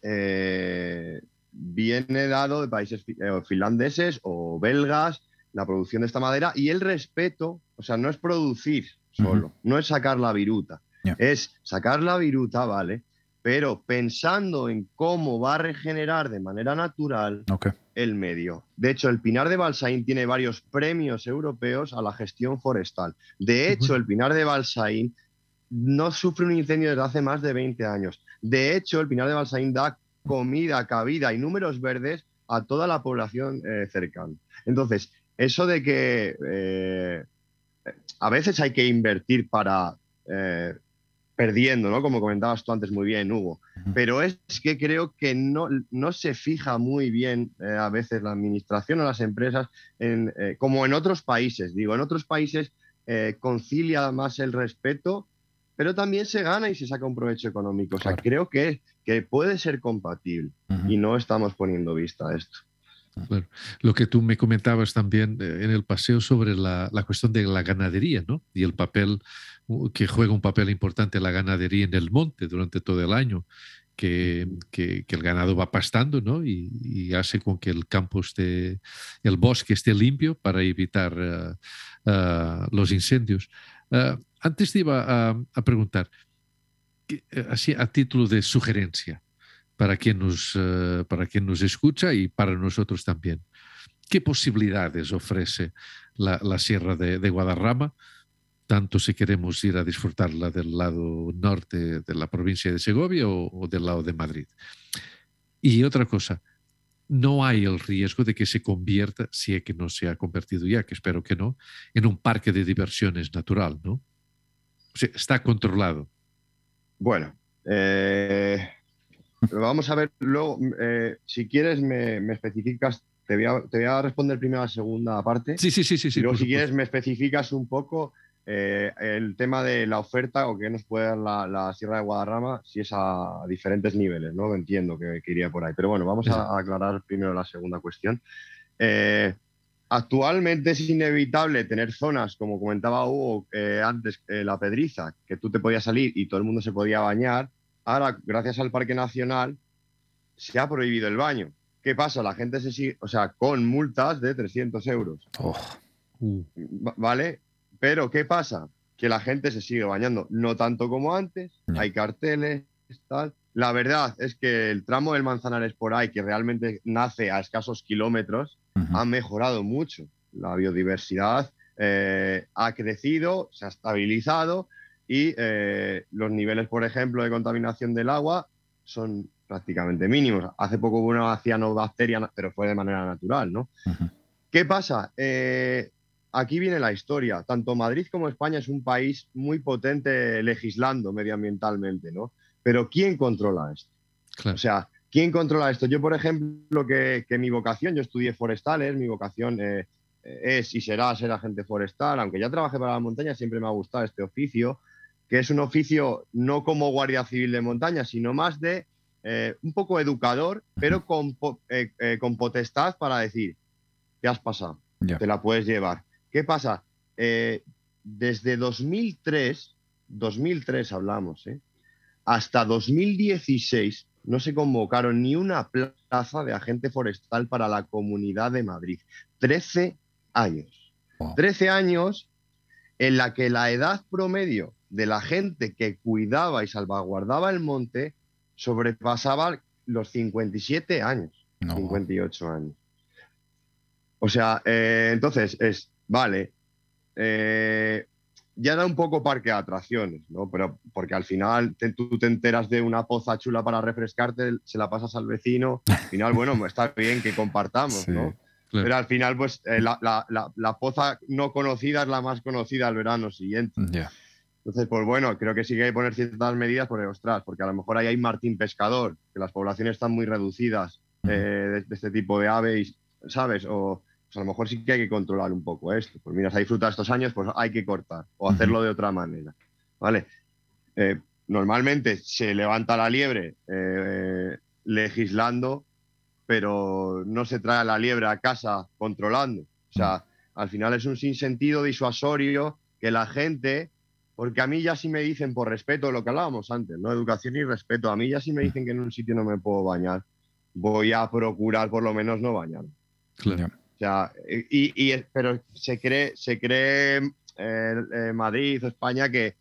eh, viene dado de países finlandeses o belgas, la producción de esta madera y el respeto, o sea, no es producir solo, no es sacar la viruta, es sacar la viruta, ¿vale? Pero pensando en cómo va a regenerar de manera natural el medio. De hecho, el Pinar de Balsaín tiene varios premios europeos a la gestión forestal. De hecho, el Pinar de Balsaín no sufre un incendio desde hace más de 20 años. De hecho, el Pinar de Balsaín da comida, cabida y números verdes a toda la población eh, cercana. Entonces, eso de que eh, a veces hay que invertir para eh, perdiendo, ¿no? Como comentabas tú antes muy bien, Hugo. Pero es que creo que no, no se fija muy bien eh, a veces la administración o las empresas, en, eh, como en otros países. Digo, en otros países eh, concilia más el respeto, pero también se gana y se saca un provecho económico. O sea, creo que, que puede ser compatible y no estamos poniendo vista a esto. Lo que tú me comentabas también en el paseo sobre la, la, cuestión de la ganadería ¿no? y el papel que juega un papel importante la ganadería en el monte durante todo el año, que, que, el ganado va pastando ¿no? y, hace con que el campo esté, el bosque esté limpio para evitar eh, eh, los incendios. Eh, antes te iba a, preguntar, así a título de sugerencia, para quien nos, para quien nos escucha y para nosotros también. ¿Qué posibilidades ofrece la, la Sierra de, de Guadarrama tanto si queremos ir a disfrutarla del lado norte de la provincia de Segovia o, del lado de Madrid. Y otra cosa, no hay el riesgo de que se convierta, si es que no se ha convertido ya, que espero que no, en un parque de diversiones natural, ¿no? O sea, está controlado. Bueno, eh, vamos a ver luego, eh, si quieres me, especificas, te voy, a, responder primero a la segunda parte. Sí, sí, sí, sí. sí luego si quieres me especificas un poco eh, el tema de la oferta o que nos puede dar la, Sierra de Guadarrama, si es a diferentes niveles, ¿no? Entiendo que, iría por ahí. Pero bueno, vamos a, aclarar primero la segunda cuestión. Eh, actualmente es inevitable tener zonas, como comentaba Hugo eh, antes, la Pedriza, que tú te podías salir y todo el mundo se podía bañar. Ahora, gracias al Parque Nacional, se ha prohibido el baño. ¿Qué pasa? La gente se sigue, o sea, con multas de 300 euros. Oh, Va- ¿Vale? Pero ¿qué pasa? Que la gente se sigue bañando, no tanto como antes, hay carteles, tal. La verdad es que el tramo del Manzanares por ahí, que realmente nace a escasos kilómetros, ha mejorado mucho. La biodiversidad eh, ha crecido, se ha estabilizado y eh, los niveles, por ejemplo, de contaminación del agua son prácticamente mínimos. Hace poco hubo una cianobacteria, pero fue de manera natural, ¿no? ¿Qué pasa? Eh, aquí viene la historia. Tanto Madrid como España es un país muy potente legislando medioambientalmente, ¿no? Pero ¿quién controla esto? claro. O sea, ¿quién controla esto? Yo, por ejemplo, que, que mi vocación, yo estudié forestales, mi vocación eh, es y será ser agente forestal, aunque ya trabajé para la montaña, siempre me ha gustado este oficio, que es un oficio no como guardia civil de montaña, sino más de eh, un poco educador, pero con, eh, con potestad para decir, te has pasado, te la puedes llevar. ¿Qué pasa? Eh, desde 2003, 2003 hablamos, ¿eh? hasta 2016 no se convocaron ni una plaza de agente forestal para la comunidad de Madrid. 13 años. Wow. 13 años en la que la edad promedio de la gente que cuidaba y salvaguardaba el monte sobrepasaba los 57 años, No. 58 años. O sea, eh, entonces es, vale, eh, ya da un poco parque de atracciones, ¿no? Pero porque al final te- tú te enteras de una poza chula para refrescarte, se la pasas al vecino, al final, bueno, está bien que compartamos, Sí. ¿no? Claro. Pero al final, pues eh, la, la- la- la poza no conocida es la más conocida al verano siguiente. Ya. Entonces, pues bueno, creo que sí que hay que poner ciertas medidas porque, ostras, porque a lo mejor ahí hay martín pescador, que las poblaciones están muy reducidas eh, de, de este tipo de aves, ¿sabes? O pues a lo mejor sí que hay que controlar un poco esto. Pues mira, se ha disfrutado estos años, pues hay que cortar o hacerlo de otra manera, ¿vale? Eh, normalmente se levanta la liebre eh, legislando, pero no se trae la liebre a casa controlando. O sea, al final es un sinsentido disuasorio que la gente, porque a mí ya sí me dicen por respeto, lo que hablábamos antes, ¿no? Educación y respeto, a mí ya sí me dicen que en un sitio no me puedo bañar, voy a procurar por lo menos no bañarme. claro. Sea, y, y- pero se cree, se cree eh, eh, Madrid o España que,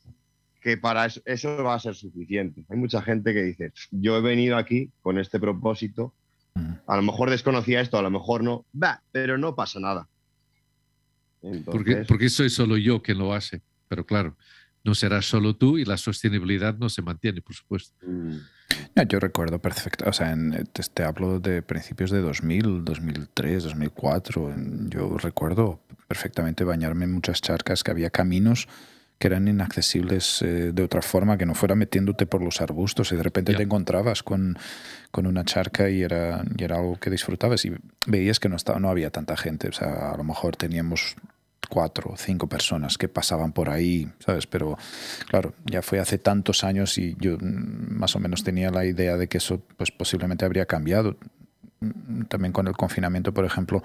que para eso, eso va a ser suficiente. Hay mucha gente que dice, yo he venido aquí con este propósito, Ujú. a lo mejor desconocía esto, a lo mejor no, va, pero no pasa nada. Porque, Entonces, porque soy solo yo quien lo hace. Pero claro, no será solo tú y la sostenibilidad no se mantiene, por supuesto. mm, Ya, Yo recuerdo perfecto, o sea, en- te, te hablo de principios de 2000, 2003, 2004. en- Yo recuerdo perfectamente bañarme en muchas charcas, que había caminos que eran inaccesibles eh, de otra forma, que no fuera metiéndote por los arbustos y de repente te encontrabas con, con una charca y era, y era algo que disfrutabas y veías que no, estaba, no había tanta gente, o sea, a lo mejor teníamos cuatro o cinco personas que pasaban por ahí, ¿sabes? Pero claro, ya fue hace tantos años y yo mm, más o menos tenía la idea de que eso pues posiblemente habría cambiado. Mm, También con el confinamiento, por ejemplo,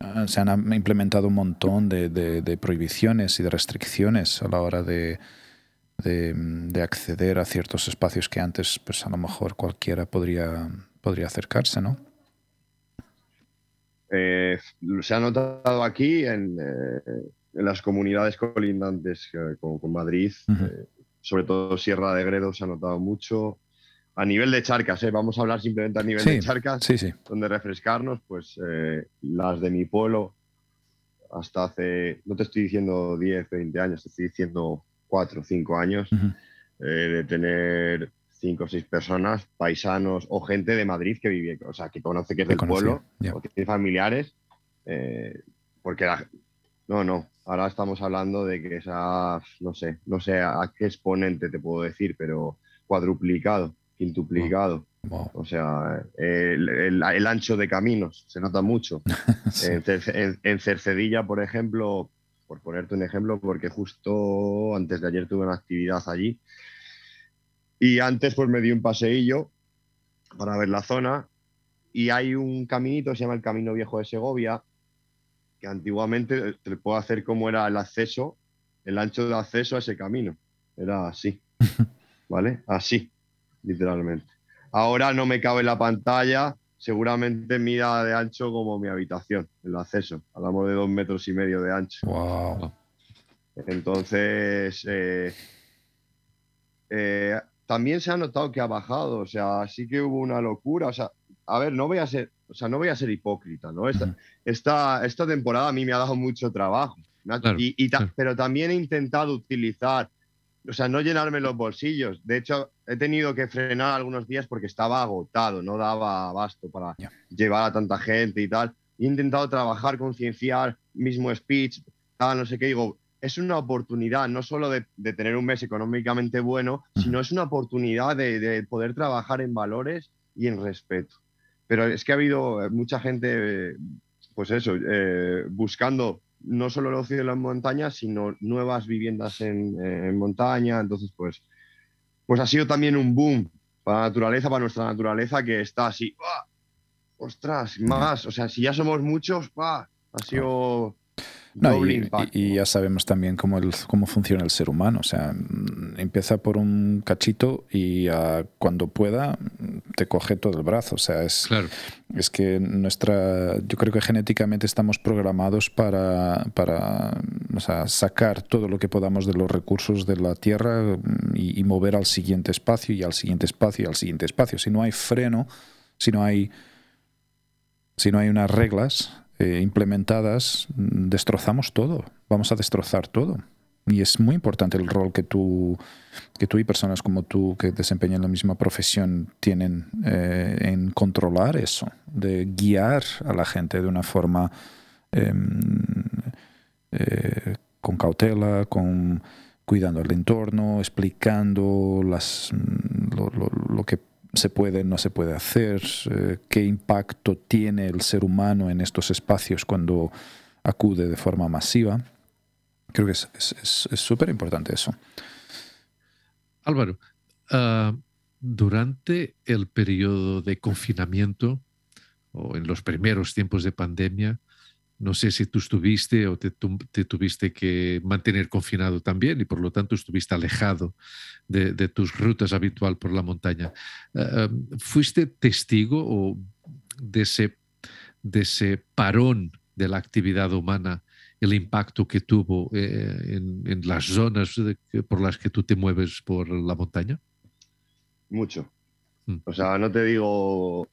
ah, se han implementado un montón de, de- de prohibiciones y de restricciones a la hora de, de, mm, de acceder a ciertos espacios que antes pues a lo mejor cualquiera podría, podría acercarse, ¿no? Eh, se ha notado aquí en, eh, en las comunidades colindantes eh, con, con Madrid, sobre todo Sierra de Gredo se ha notado mucho. A nivel de charcas, eh, vamos a hablar simplemente a nivel Sí, de charcas, Sí, sí. donde refrescarnos, pues las de mi pueblo, hasta hace, no te estoy diciendo 10, 20 años, te estoy diciendo 4, 5 años, eh, de tener 5 o 6 personas, paisanos o gente de Madrid que vive, o sea, que conoce que es del pueblo, ya. o que tiene familiares, eh, porque la- no, no, ahora estamos hablando de que esa, no sé, no sé a qué exponente te puedo decir, pero cuadruplicado, quintuplicado. Wow. O sea, el, el- el ancho de caminos se nota mucho. Sí. En, en- en Cercedilla, por ejemplo, por ponerte un ejemplo, porque justo antes de ayer tuve una actividad allí y antes pues me di un paseillo para ver la zona y hay un caminito, se llama el Camino Viejo de Segovia, que antiguamente te puedo hacer como era el acceso, el ancho de acceso a ese camino. Era así, ¿vale? Así, literalmente. ahora no me cabe la pantalla, seguramente mida de ancho como mi habitación, el acceso. Hablamos de dos metros y medio de ancho. Wow. Entonces, eh, eh, también se ha notado que ha bajado, o sea, sí que hubo una locura, o sea, a ver, no voy a ser, o sea, no voy a ser hipócrita, ¿no? Esta, esta, esta temporada a mí me ha dado mucho trabajo, y, pero también he intentado utilizar, o sea, no llenarme los bolsillos. De hecho, he tenido que frenar algunos días porque estaba agotado, no daba abasto para llevar a tanta gente y tal. He intentado trabajar, concienciar, mismo speech, tal, no sé qué, digo, es una oportunidad no solo de, tener un mes económicamente bueno, sino es una oportunidad de, poder trabajar en valores y en respeto. Pero es que ha habido eh, mucha gente, pues eso, eh, buscando no solo el ocio de las montañas, sino nuevas viviendas en, montaña. Entonces, pues, pues ha sido también un boom para la naturaleza, para nuestra naturaleza, que está así, ostras, más, o sea, si ya somos muchos, ha sido y, ya sabemos también cómo, el, cómo funciona el ser humano. O sea, empieza por un cachito y cuando pueda te coge todo el brazo. O sea, es, es que nuestra. Yo creo que genéticamente estamos programados para, para sacar todo lo que podamos de los recursos de la Tierra mm, y, y mover al siguiente espacio y al siguiente espacio y al siguiente espacio. Si no hay freno, si no hay. Si no hay unas reglas, eh, implementadas, destrozamos todo, vamos a destrozar todo. Y es muy importante el rol que tú, que tú y personas como tú que desempeñan la misma profesión tienen eh, en controlar eso, de guiar a la gente de una forma em, eh, con cautela, con cuidando el entorno, explicando las, lo, lo, lo que se puede, no se puede hacer, eh, qué impacto tiene el ser humano en estos espacios cuando acude de forma masiva. Creo que es súper importante eso. Álvaro, ah, durante el periodo de confinamiento o en los primeros tiempos de pandemia, no sé si tú estuviste o te, tuviste que mantener confinado también y por lo tanto estuviste alejado de, tus rutas habitual por la montaña. Eh, em, ¿Fuiste testigo de, ese, de ese parón de la actividad humana, el impacto que tuvo eh, en, las zonas por las que tú te mueves por la montaña? Mucho. Mm. O sea, no te digo,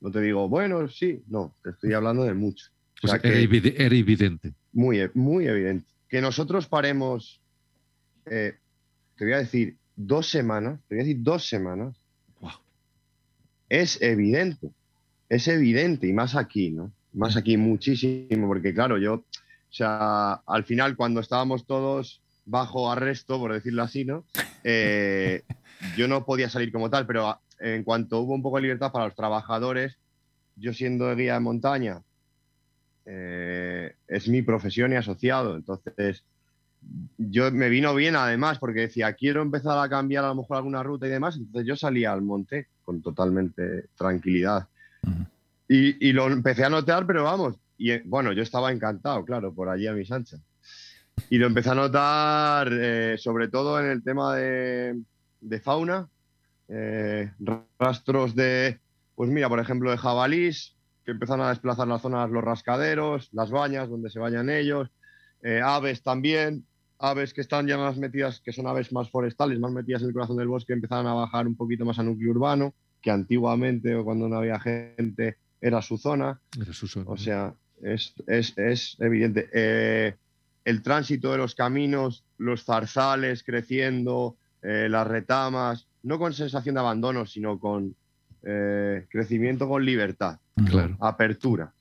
no te digo, bueno, sí, no, te estoy hablando de mucho era, evidente. Muy, muy evidente. Que nosotros paremos, eh, te voy a decir, dos semanas, te voy a decir dos semanas, es evidente, es evidente, y más aquí, ¿no? Más aquí muchísimo, porque claro, yo, o sea, al final cuando estábamos todos bajo arresto, por decirlo así, ¿no? Eh, yo no podía salir como tal, pero en cuanto hubo un poco de libertad para los trabajadores, yo siendo guía de montaña, eh, es mi profesión y asociado. Entonces, yo me vino bien además porque decía, quiero empezar a cambiar a lo mejor alguna ruta y demás. Entonces yo salía al monte con totalmente tranquilidad. y, lo empecé a notar, pero vamos, y eh, bueno, yo estaba encantado, claro, por allí a mis anchas. Y lo empecé a notar eh, sobre todo en el tema de, de fauna, rastros de, pues mira, por ejemplo, de jabalís, que empezaron a desplazar las zonas, los rascaderos, las bañas donde se bañan ellos, eh, aves también, aves que están ya más metidas, que son aves más forestales, más metidas en el corazón del bosque, empezaron a bajar un poquito más a núcleo urbano, que antiguamente o cuando no había gente era su zona. Era su zona. O sea, es, es, es evidente. Eh, el tránsito de los caminos, los zarzales creciendo, eh, las retamas, no con sensación de abandono, sino con crecimiento con libertad claro. apertura.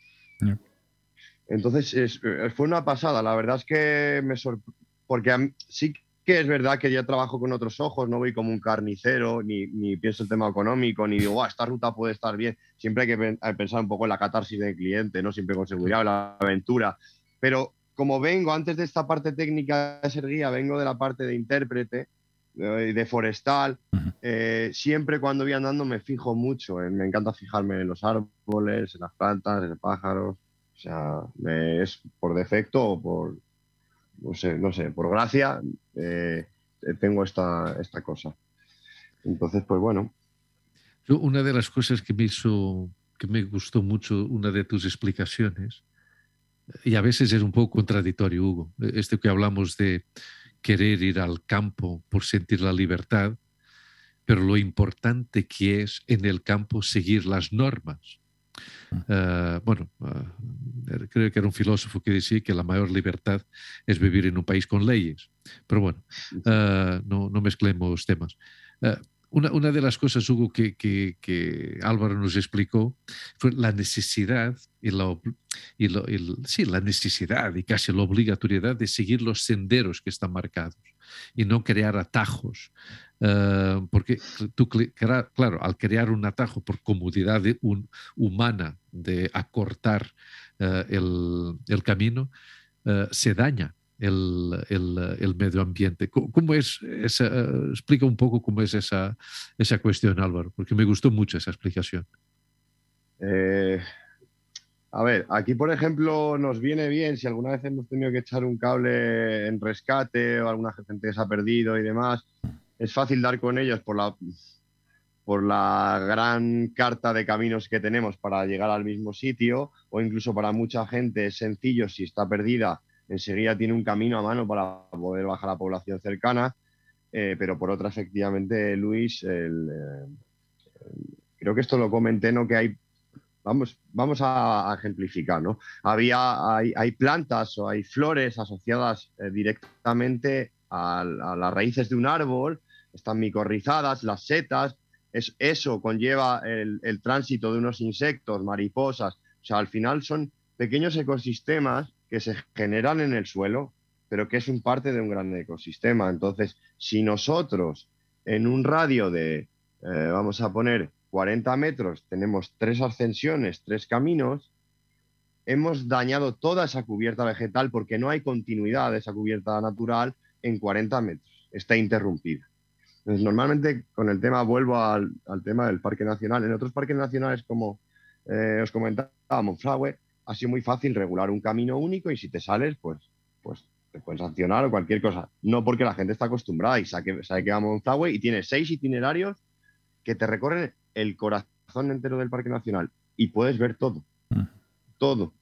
Entonces eh, fue una pasada, la verdad es que me sorprendió, porque sí que es verdad que yo trabajo con otros ojos, no voy como un carnicero, ni, ni pienso el tema económico, ni digo, esta ruta puede estar bien, siempre hay que pensar un poco en la catarsis del cliente, ¿no? siempre con seguridad, la aventura, pero como vengo antes de esta parte técnica de ser guía, vengo de la parte de intérprete, eh, de forestal. Eh, siempre cuando voy andando me fijo mucho, me encanta fijarme en los árboles, en las plantas, en los pájaros. O sea, es por defecto o por, no sé, no sé, por gracia, eh, tengo esta, esta cosa. Entonces, pues bueno. Una de las cosas que me hizo, que me gustó mucho, una de tus explicaciones, y a veces es un poco contradictorio, Hugo, este que hablamos de querer ir al campo por sentir la libertad, pero lo importante que es en el campo seguir las normas. Uh, bueno, uh, creo que era un filósofo que decía que la mayor libertad es vivir en un país con leyes. Pero bueno, uh, no, no, mezclemos temas. Una, una, de las cosas, Hugo, que, que, Álvaro nos explicó fue la necesidad y, la, y, lo, sí, la necesidad y casi la obligatoriedad de seguir los senderos que están marcados y no crear atajos. Uh, porque tú, claro, al crear un atajo por comodidad humana de acortar uh, el, el, camino, uh, se daña el, el, el, medio ambiente. ¿Cómo es esa, explica un poco cómo es esa, esa cuestión, Álvaro, porque me gustó mucho esa explicación. Eh, a ver, aquí por ejemplo nos viene bien si alguna vez hemos tenido que echar un cable en rescate o alguna gente se ha perdido y demás, es fácil dar con ellos por la, por la gran carta de caminos que tenemos para llegar al mismo sitio o incluso para mucha gente es sencillo si está perdida enseguida tiene un camino a mano para poder bajar a la población cercana, eh, pero por otra, efectivamente, Luis, eh, creo que esto lo comenté, ¿no? Que hay, vamos, vamos a, ejemplificar, ¿no? Había, hay, hay, plantas o hay flores asociadas eh, directamente a, las raíces de un árbol, están micorrizadas, las setas, es, eso conlleva el, el tránsito de unos insectos, mariposas, o sea, al final son pequeños ecosistemas que se generan en el suelo, pero que es un parte de un gran ecosistema. Entonces, si nosotros en un radio de, eh, vamos a poner 40 metros, tenemos tres ascensiones, tres caminos, hemos dañado toda esa cubierta vegetal porque no hay continuidad de esa cubierta natural en 40 metros, está interrumpida. Entonces, normalmente con el tema, vuelvo al, tema del Parque Nacional. En otros parques nacionales, como eh, os comentaba, Monfragüe, ha sido muy fácil regular un camino único y si te sales, pues, pues te pueden sancionar o cualquier cosa. No porque la gente está acostumbrada y sabe, sabe que va a Monzahue y tiene seis itinerarios que te recorren el corazón entero del Parque Nacional y puedes ver todo. Mm. Todo.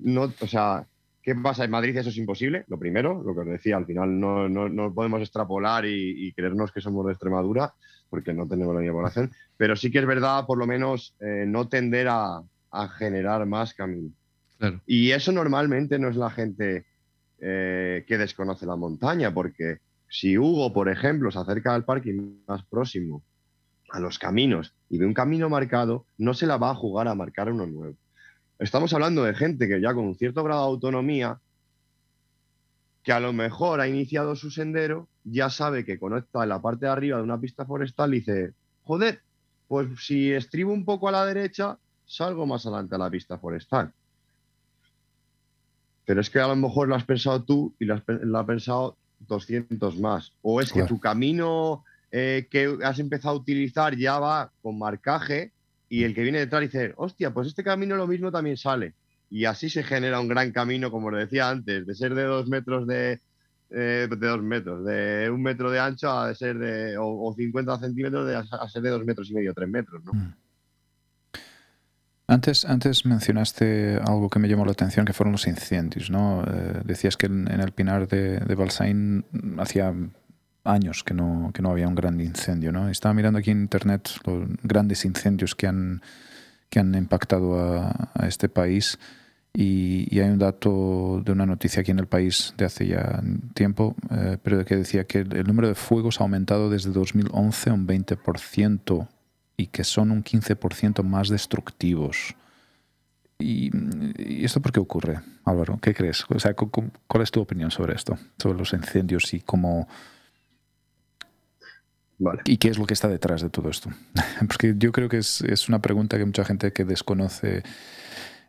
No, o sea, ¿qué pasa? En Madrid eso es imposible, lo primero, lo que os decía, al final no, no, podemos extrapolar y, creernos que somos de Extremadura porque no tenemos la misma población, pero sí que es verdad, por lo menos, eh, no tender a, a generar más camino. Y eso normalmente no es la gente eh, que desconoce la montaña, porque si Hugo, por ejemplo, se acerca al parking más próximo a los caminos y ve un camino marcado, no se la va a jugar a marcar uno nuevo. Estamos hablando de gente que ya con un cierto grado de autonomía, que a lo mejor ha iniciado su sendero, ya sabe que conecta en la parte de arriba de una pista forestal y dice, joder, pues si estribo un poco a la derecha, salgo más adelante a la pista forestal. Pero es que a lo mejor lo has pensado tú y lo has, ha pensado 200 más. O es que tu camino eh, que has empezado a utilizar ya va con marcaje y el que viene detrás dice, hostia, pues este camino lo mismo también sale. Y así se genera un gran camino, como os decía antes, de ser de dos metros de, eh, de dos metros, de un metro de ancho a ser de, o, 50 centímetros de, a ser de dos metros y medio, tres metros, ¿no? Mm. Antes, antes mencionaste algo que me llamó la atención, que fueron los incendios, ¿no? Eh, decías que en, el Pinar de, de Balsain hacía años que no, que no había un gran incendio, ¿no? Estaba mirando aquí en internet los grandes incendios que han, que han impactado a, este país y, hay un dato de una noticia aquí en el país de hace ya tiempo, eh, pero que decía que el número de fuegos ha aumentado desde 2011 un 20% y que son un 15% más destructivos. ¿Y, esto por qué ocurre, Álvaro? ¿Qué crees? O sea, ¿cuál es tu opinión sobre esto? Sobre los incendios y cómo... ¿Y qué es lo que está detrás de todo esto? Porque yo creo que es, es, una pregunta que mucha gente que desconoce,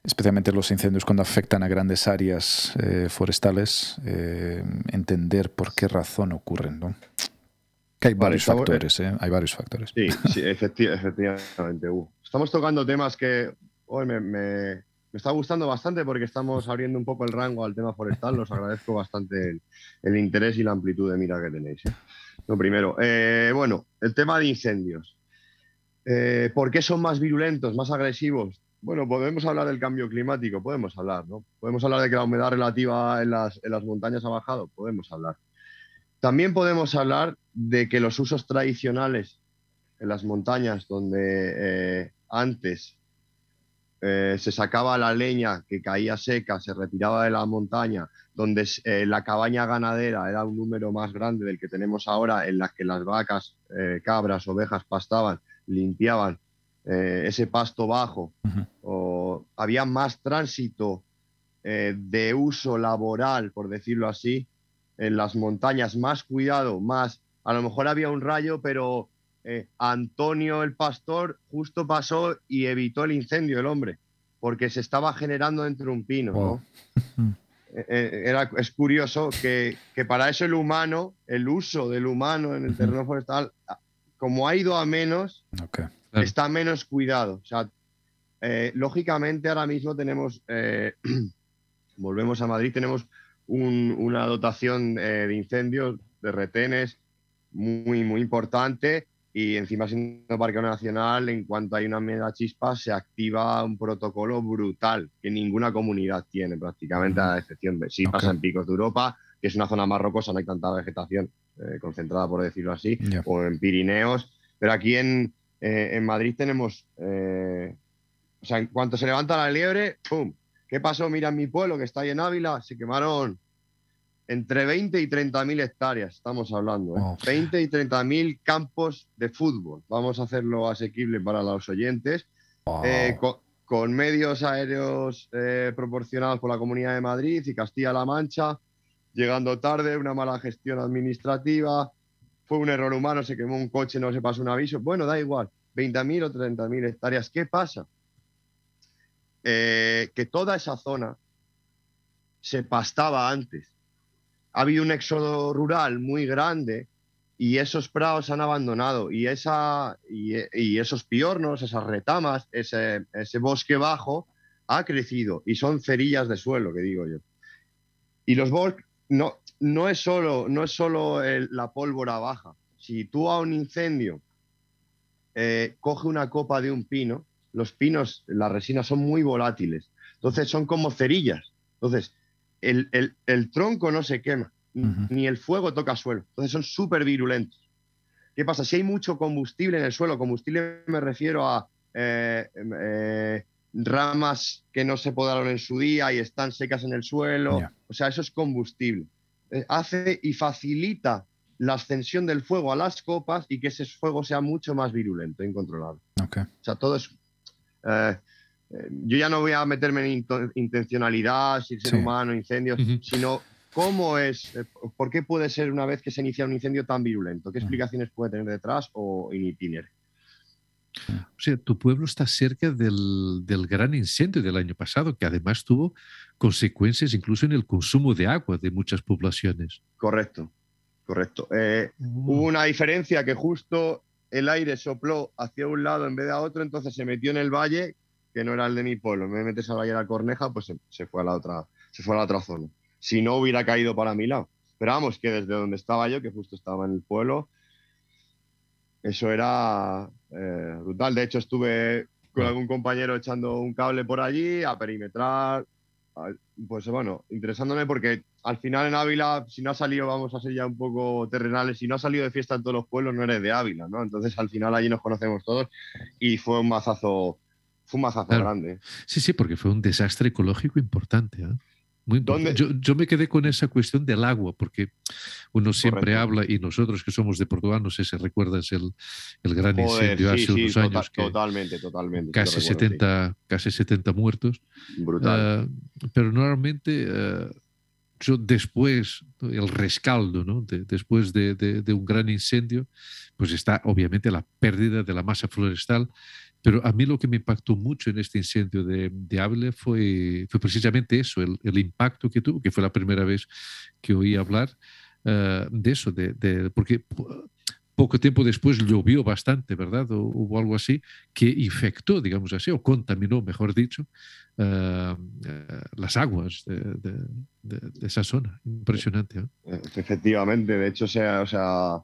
especialmente los incendios cuando afectan a grandes áreas eh, forestales, eh, entender por qué razón ocurren. ¿no? Hay varios factores, ¿eh? Hay varios factores. Sí, sí efectivamente, Estamos tocando temas que hoy me, me, está gustando bastante porque estamos abriendo un poco el rango al tema forestal. Os agradezco bastante el, interés y la amplitud de mira que tenéis. ¿eh? Lo primero, eh, bueno, el tema de incendios. Eh, ¿Por qué son más virulentos, más agresivos? Bueno, podemos hablar del cambio climático, podemos hablar, ¿no? Podemos hablar de que la humedad relativa en las, montañas ha bajado, podemos hablar. También podemos hablar de que los usos tradicionales en las montañas, donde eh, antes eh, se sacaba la leña que caía seca, se retiraba de la montaña, donde eh, la cabaña ganadera era un número más grande del que tenemos ahora, en las que las vacas, cabras, ovejas pastaban, limpiaban ese pasto bajo, o había más tránsito de uso laboral, por decirlo así, en las montañas, más cuidado, más, a lo mejor había un rayo, pero eh, Antonio el pastor justo pasó y evitó el incendio el hombre, porque se estaba generando entre un pino. Era, es curioso que, que, para eso el humano, el uso del humano en el terreno forestal, como ha ido a menos, está menos cuidado. O sea, eh, lógicamente ahora mismo tenemos, eh, volvemos a Madrid, tenemos una dotación eh, de incendios, de retenes muy, muy importante y encima siendo parque nacional, en cuanto hay una mega chispa, se activa un protocolo brutal que ninguna comunidad tiene prácticamente, a excepción de sí pasa en Picos de Europa, que es una zona más rocosa, no hay tanta vegetación concentrada, por decirlo así, o en Pirineos, pero aquí en, eh, en Madrid tenemos, eh, o sea, en cuanto se levanta la liebre, ¡pum! ¿Qué pasó? Mira, en mi pueblo, que está ahí en Ávila, se quemaron entre 20 y 30 mil hectáreas, estamos hablando. 20 ¿eh? y 30 mil campos de fútbol. Vamos a hacerlo asequible para los oyentes. con, medios aéreos proporcionados por la Comunidad de Madrid y Castilla-La Mancha, llegando tarde, una mala gestión administrativa, fue un error humano, se quemó un coche, no se pasó un aviso. Bueno, da igual, 20.000 o 30.000 hectáreas. ¿Qué pasa? Eh, que toda esa zona se pastaba antes. Ha habido un éxodo rural muy grande y esos prados han abandonado y, esa, y, esos piornos, esas retamas, ese, bosque bajo ha crecido y son cerillas de suelo, que digo yo. Y los bosques, no, no es solo, no es solo la pólvora baja. Si tú a un incendio eh, coge una copa de un pino, los pinos, las resinas son muy volátiles. Entonces son como cerillas. Entonces, el, tronco no se quema, ni el fuego toca suelo. Entonces son súper virulentos. ¿Qué pasa? Si hay mucho combustible en el suelo, combustible me refiero a eh, eh, ramas que no se podaron en su día y están secas en el suelo. O sea, eso es combustible. Eh, hace y facilita la ascensión del fuego a las copas y que ese fuego sea mucho más virulento incontrolable. O sea, todo es... Eh, eh, yo ya no voy a meterme en intencionalidad, si ser humano, incendios, sino cómo es, por qué puede ser una vez que se inicia un incendio tan virulento, qué explicaciones puede tener detrás o in itinere. O sea, tu pueblo está cerca del, del, gran incendio del año pasado, que además tuvo consecuencias incluso en el consumo de agua de muchas poblaciones. Correcto, correcto. Eh, mm. Hubo una diferencia que justo el aire sopló hacia un lado en vez de a otro, entonces se metió en el valle, que no era el de mi pueblo. Me metes al valle de la Corneja, pues se, fue a la otra, se fue a la otra zona. Si no hubiera caído para mi lado. Pero vamos, que desde donde estaba yo, que justo estaba en el pueblo, eso era eh, brutal. De hecho, estuve con algún compañero echando un cable por allí a perimetrar. Pues bueno, interesándome porque al final en Ávila, si no ha salido, vamos a ser ya un poco terrenales, si no ha salido de fiesta en todos los pueblos, no eres de Ávila, ¿no? Entonces al final allí nos conocemos todos y fue un mazazo, fue un mazazo grande. Sí, sí, porque fue un desastre ecológico importante. ¿eh? yo, yo, me quedé con esa cuestión del agua, porque uno siempre habla, y nosotros que somos de Portugal, no sé si recuerdas el, el gran incendio hace unos años. Que totalmente, totalmente. Casi, 70, casi 70 muertos. Brutal. Uh, pero normalmente, uh, después, el rescaldo, ¿no? De, después de, de, de, un gran incendio, pues está obviamente la pérdida de la masa florestal pero a mí lo que me impactó mucho en este incendio de, de fue, fue precisamente eso, el, el, impacto que tuvo, que fue la primera vez que oí hablar uh, de eso, porque poco tiempo después llovió bastante, ¿verdad? O, hubo algo así que infectó, digamos así, o contaminó, mejor dicho, uh, uh, las aguas de, esa zona. Impresionante. ¿no? Efectivamente, de hecho, se ha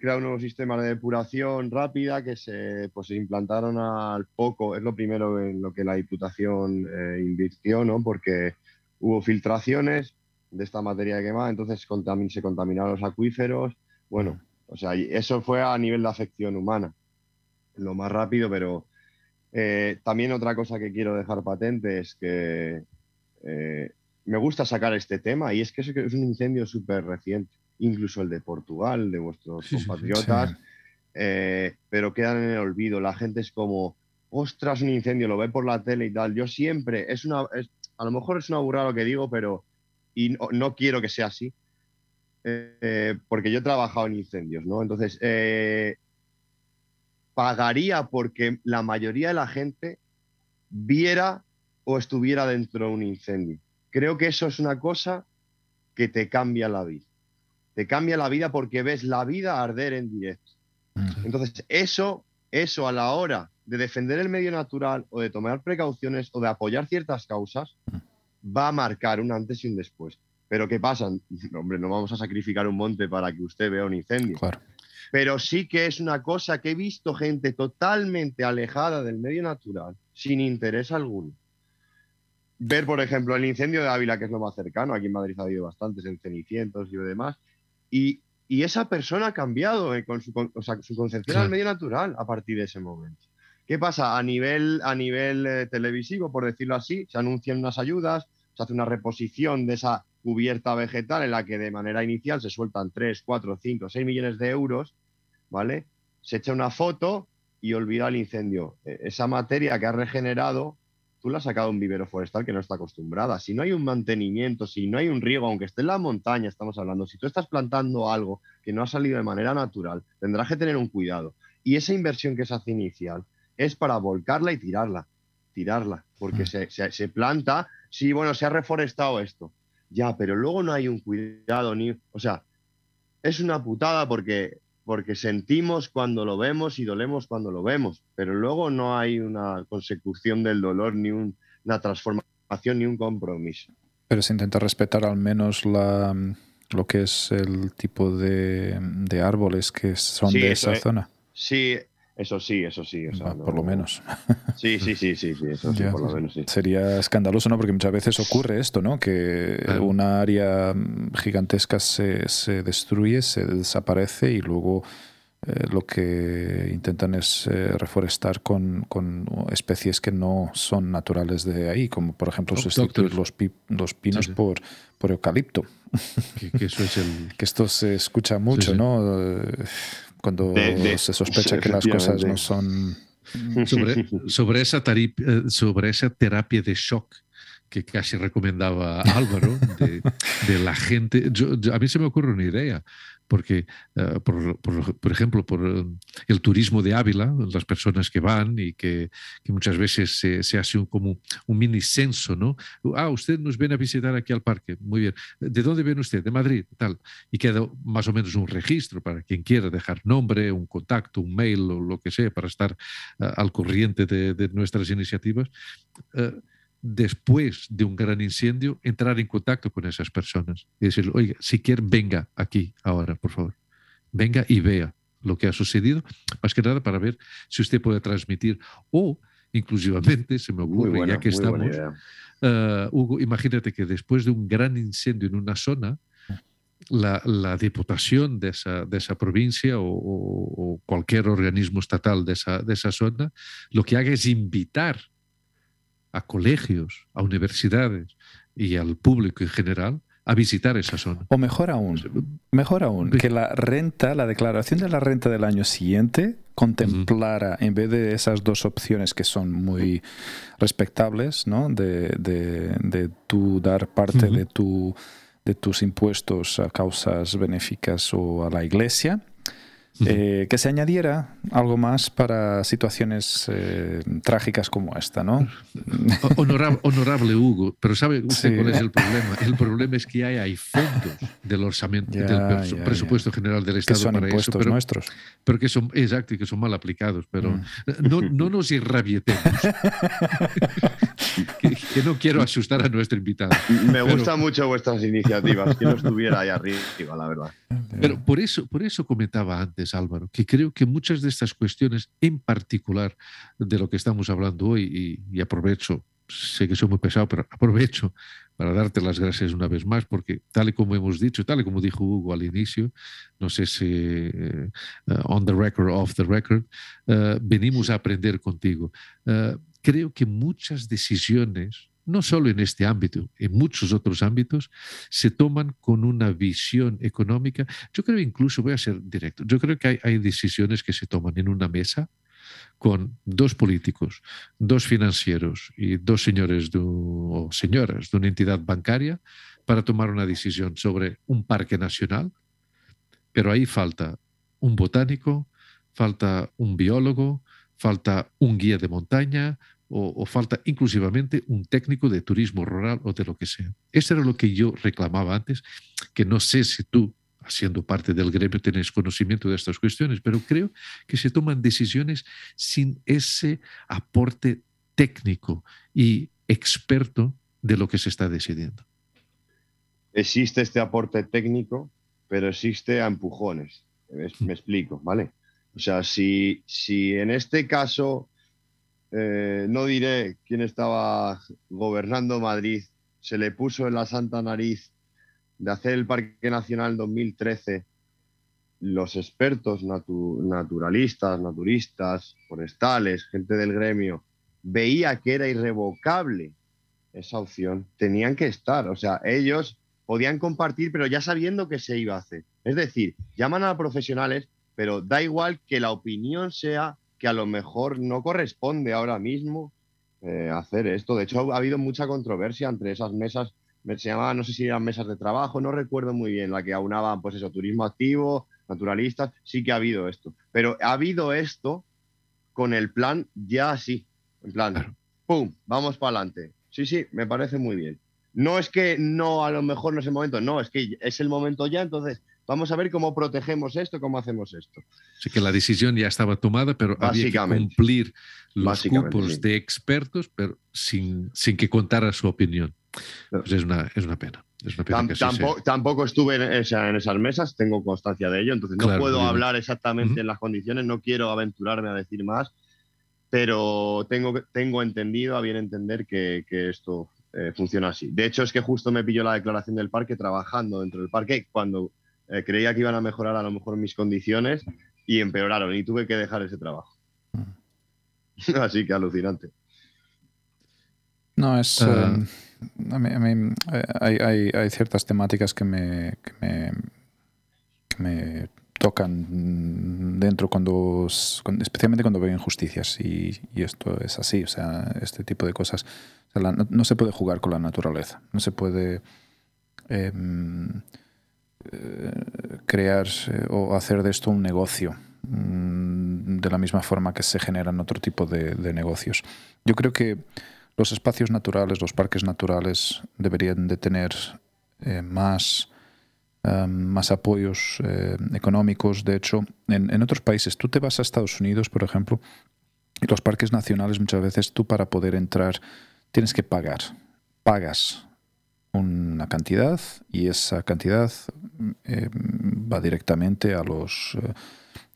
creado un nuevo sistema de depuración rápida que se, pues, se implantaron al poco. Es lo primero en lo que la Diputación eh, invirtió, ¿no? Porque hubo filtraciones de esta materia quemada, entonces se contaminaron los acuíferos. Bueno, o sea, eso fue a nivel de afección humana, lo más rápido, pero eh, también otra cosa que quiero dejar patente es que eh, me gusta sacar este tema y es que es un incendio súper reciente incluso el de Portugal, de vuestros compatriotas, eh, pero quedan en el olvido. La gente es como, ostras, un incendio, lo ve por la tele y tal. Yo siempre, es una, a lo mejor es una burrada lo que digo, pero y no, quiero que sea así, eh, porque yo he trabajado en incendios, ¿no? Entonces, eh, pagaría porque la mayoría de la gente viera o estuviera dentro de un incendio. Creo que eso es una cosa que te cambia la vida te cambia la vida porque ves la vida arder en directo. Entonces, eso, eso a la hora de defender el medio natural o de tomar precauciones o de apoyar ciertas causas, va a marcar un antes y un después. Pero ¿qué pasa? Hombre, no vamos a sacrificar un monte para que usted vea un incendio. Pero sí que es una cosa que he visto gente totalmente alejada del medio natural, sin interés alguno. Ver, por ejemplo, el incendio de Ávila, que es lo más cercano, aquí en Madrid ha habido bastantes en Cenicientos y demás, y, esa persona ha cambiado eh, con su, su concepción al medio natural a partir de ese momento. ¿Qué pasa? A nivel, a nivel eh, televisivo, por decirlo así, se anuncian unas ayudas, se hace una reposición de esa cubierta vegetal en la que de manera inicial se sueltan 3, 4, 5, 6 millones de euros, ¿vale? Se echa una foto y olvida el incendio. E, esa materia que ha regenerado tú la has sacado un vivero forestal que no está acostumbrada. Si no hay un mantenimiento, si no hay un riego, aunque esté en la montaña, estamos hablando, si tú estás plantando algo que no ha salido de manera natural, tendrás que tener un cuidado. Y esa inversión que se hace inicial es para volcarla y tirarla, tirarla, porque mm. se, se, planta, sí, bueno, se ha reforestado esto, ya, pero luego no hay un cuidado, ni, o sea, es una putada porque porque sentimos cuando lo vemos y dolemos cuando lo vemos, pero luego no hay una consecución del dolor, ni una transformación, ni un compromiso. Pero se intenta respetar al menos la, lo que es el tipo de, árboles que son de esa zona. Sí, eso sí, eso sí. por lo menos. Sí, sí, sí, sí, eso sí, por lo menos sí. Sería escandaloso, ¿no? Porque muchas veces ocurre esto, ¿no? Que una área gigantesca se, se, destruye, se desaparece y luego eh, lo que intentan es eh, reforestar con, con, especies que no son naturales de ahí, como por ejemplo sustituir los, los pinos Por, por eucalipto. Que, eso es el... que esto se escucha mucho, ¿no? Cuando se sospecha que las cosas no son... Sobre, sobre, esa eh, sobre esa terapia de shock que casi recomendaba Álvaro, de, de la gente. a mí se me ocurre una idea porque, eh, por, ejemplo, por eh, el turismo de Ávila, las personas que van y que, muchas veces se, hace un, como un mini censo, ¿no? Ah, usted nos viene a visitar aquí al parque, muy bien. ¿De dónde viene usted? De Madrid, tal. Y queda más o menos un registro para quien quiera dejar nombre, un contacto, un mail o lo que sea para estar eh, al corriente de, nuestras iniciativas después de un gran incendio, entrar en contacto con esas personas y decirle, oiga, si quiere, venga aquí ahora, por favor. Venga y vea lo que ha sucedido, más que nada para ver si usted puede transmitir o inclusivamente, se me ocurre, ya que estamos, uh, Hugo, imagínate que después de un gran incendio en una zona, la, la diputación de esa, de esa provincia o, o, cualquier organismo estatal de esa, de esa zona, lo que haga es invitar a colegios, a universidades y al público en general a visitar esa zona. O mejor aún, mejor aún, que la renta, la declaración de la renta del año siguiente contemplara, en vez de esas dos opciones que son muy respectables, ¿no? de, de, de tú dar parte de, tu, de tus impuestos a causas benéficas o a la iglesia, eh, que se añadiera algo más para situaciones eh, trágicas como esta, ¿no? Honorable, Hugo, pero ¿sabe usted cuál es el problema? El problema es que hay, hay fondos del orçamento, del presupuesto general del Estado que son impuestos pero, nuestros. Pero que son, exacto, y que son mal aplicados, pero mm. no, no, nos irrabietemos. que, no quiero asustar a nuestro invitado. Me gustan mucho vuestras iniciativas, que no estuviera ahí arriba, la verdad. Pero por eso, por eso comentaba antes, Álvaro, que creo que muchas de estas cuestiones, en particular de lo que estamos hablando hoy, y, aprovecho, sé que soy muy pesado, pero aprovecho para darte las gracias una vez más, porque tal y como hemos dicho, tal y como dijo Hugo al inicio, no sé si eh, on the record, off the record, eh, venimos a aprender contigo. Eh, creo que muchas decisiones no solo en este ámbito, en muchos otros ámbitos, se toman con una visión económica. Yo creo incluso, voy a ser directo, yo creo que hay, decisiones que se toman en una mesa con dos políticos, dos financieros y dos señores o señoras de una entidad bancaria para tomar una decisión sobre un parque nacional, pero ahí falta un botánico, falta un biólogo, falta un guía de montaña, o, falta inclusivamente un técnico de turismo rural o de lo que sea. Eso era lo que yo reclamaba antes, que no sé si tú, siendo parte del gremio, tienes conocimiento de estas cuestiones, pero creo que se toman decisiones sin ese aporte técnico y experto de lo que se está decidiendo. Existe este aporte técnico, pero existe a empujones. Me, me explico, ¿vale? O sea, si, si en este caso eh, no diré quién estaba gobernando Madrid, se le puso en la santa nariz de hacer el Parque Nacional 2013 los expertos naturalistas, naturistas, forestales, gente del gremio, veía que era irrevocable esa opción, tenían que estar. O sea, ellos podían compartir, pero ya sabiendo que se iba a hacer. Es decir, llaman a profesionales, pero da igual que la opinión sea que a lo mejor no corresponde ahora mismo eh, hacer esto. De hecho, ha habido mucha controversia entre esas mesas, se llamaban, no sé si eran mesas de trabajo, no recuerdo muy bien, la que aunaban, pues eso, turismo activo, naturalistas, sí que ha habido esto. Pero ha habido esto con el plan ya así, en plan, ¡pum! Vamos para adelante. Sí, sí, me parece muy bien. No es que no, a lo mejor no es el momento, no, es que es el momento ya, entonces Vamos a ver cómo protegemos esto, cómo hacemos esto. Así que la decisión ya estaba tomada, pero había que cumplir los grupos de expertos, pero sin, sin que contara su opinión. Pues es, una, es una pena. tampoco, estuve en, en, esas mesas, tengo constancia de ello, entonces no puedo hablar exactamente en las condiciones, no quiero aventurarme a decir más, pero tengo, tengo entendido, a bien entender que, que esto eh, funciona así. De hecho, es que justo me pilló la declaración del parque trabajando dentro del parque cuando eh, creía que iban a mejorar a lo mejor mis condiciones y empeoraron y tuve que dejar ese trabajo. Mm. Así que alucinante. No, es... Ah. Eh, a mí, eh, hay, ciertas temáticas que me, que me, tocan dentro cuando, especialmente cuando veo injusticias y, esto es así, o sea, este tipo de cosas. no, se puede jugar con la naturaleza, no se puede... Em, crear o hacer de esto un negocio mm, de la misma forma que se generan otro tipo de, negocios. Yo creo que los espacios naturales, los parques naturales deberían de tener eh, más, em, más apoyos eh, económicos. De hecho, en, en, otros países, tú te vas a Estados Unidos, por ejemplo, y los parques nacionales muchas veces tú para poder entrar tienes que pagar. Pagas una cantidad y esa cantidad eh, va directamente a los eh,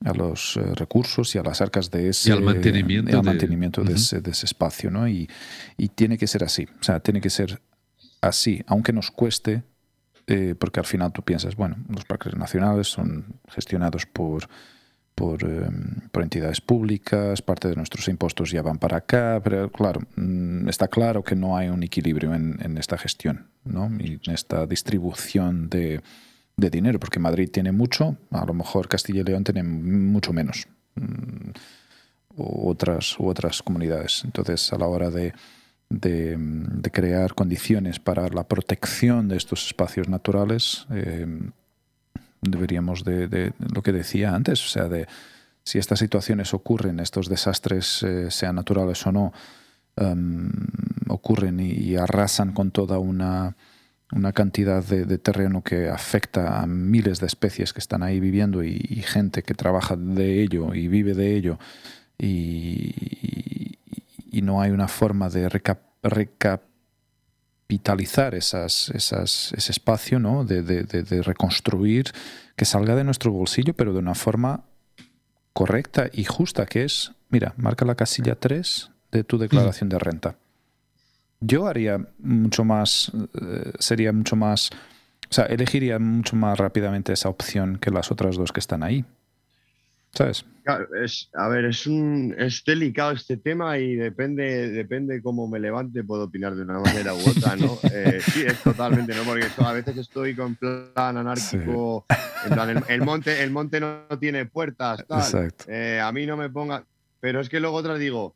a los eh, recursos y a las arcas de ese al mantenimiento, mantenimiento de, ese, de, ese, espacio ¿no? y, y, tiene que ser así o sea tiene que ser así aunque nos cueste porque al final tú piensas bueno los parques nacionales son gestionados por por, em, por, entidades públicas, parte de nuestros impuestos ya van para acá, pero claro, mm, está claro que no hay un equilibrio en, en esta gestión ¿no? y en esta distribución de, de, dinero, porque Madrid tiene mucho, a lo mejor Castilla y León tiene mucho menos, mm, u otras, u otras comunidades. Entonces, a la hora de, de, de crear condiciones para la protección de estos espacios naturales, eh, deberíamos de, lo que decía antes, o sea, de si estas situaciones ocurren, estos desastres, eh, sean naturales o no, em, ocurren y, arrasan con toda una, una cantidad de, terreno que afecta a miles de especies que están ahí viviendo y, gente que trabaja de ello y vive de ello y, no hay una forma de recapitalizar esas, ese espacio, ¿no? De, de, de, reconstruir, que salga de nuestro bolsillo, pero de una forma correcta y justa, que es, mira, marca la casilla 3 de tu declaración de renta. Yo haría mucho más, eh, sería mucho más, o sea, elegiría mucho más rápidamente esa opción que las otras dos que están ahí. ¿Sabes? es, a ver, es, un, es delicado este tema y depende, depende cómo me levante, puedo opinar de una manera u otra, ¿no? Eh, sí, es totalmente, ¿no? Porque a veces estoy con plan anárquico, en plan, el, monte, el monte no tiene puertas, tal. Eh, a mí no me ponga. Pero es que luego otra digo,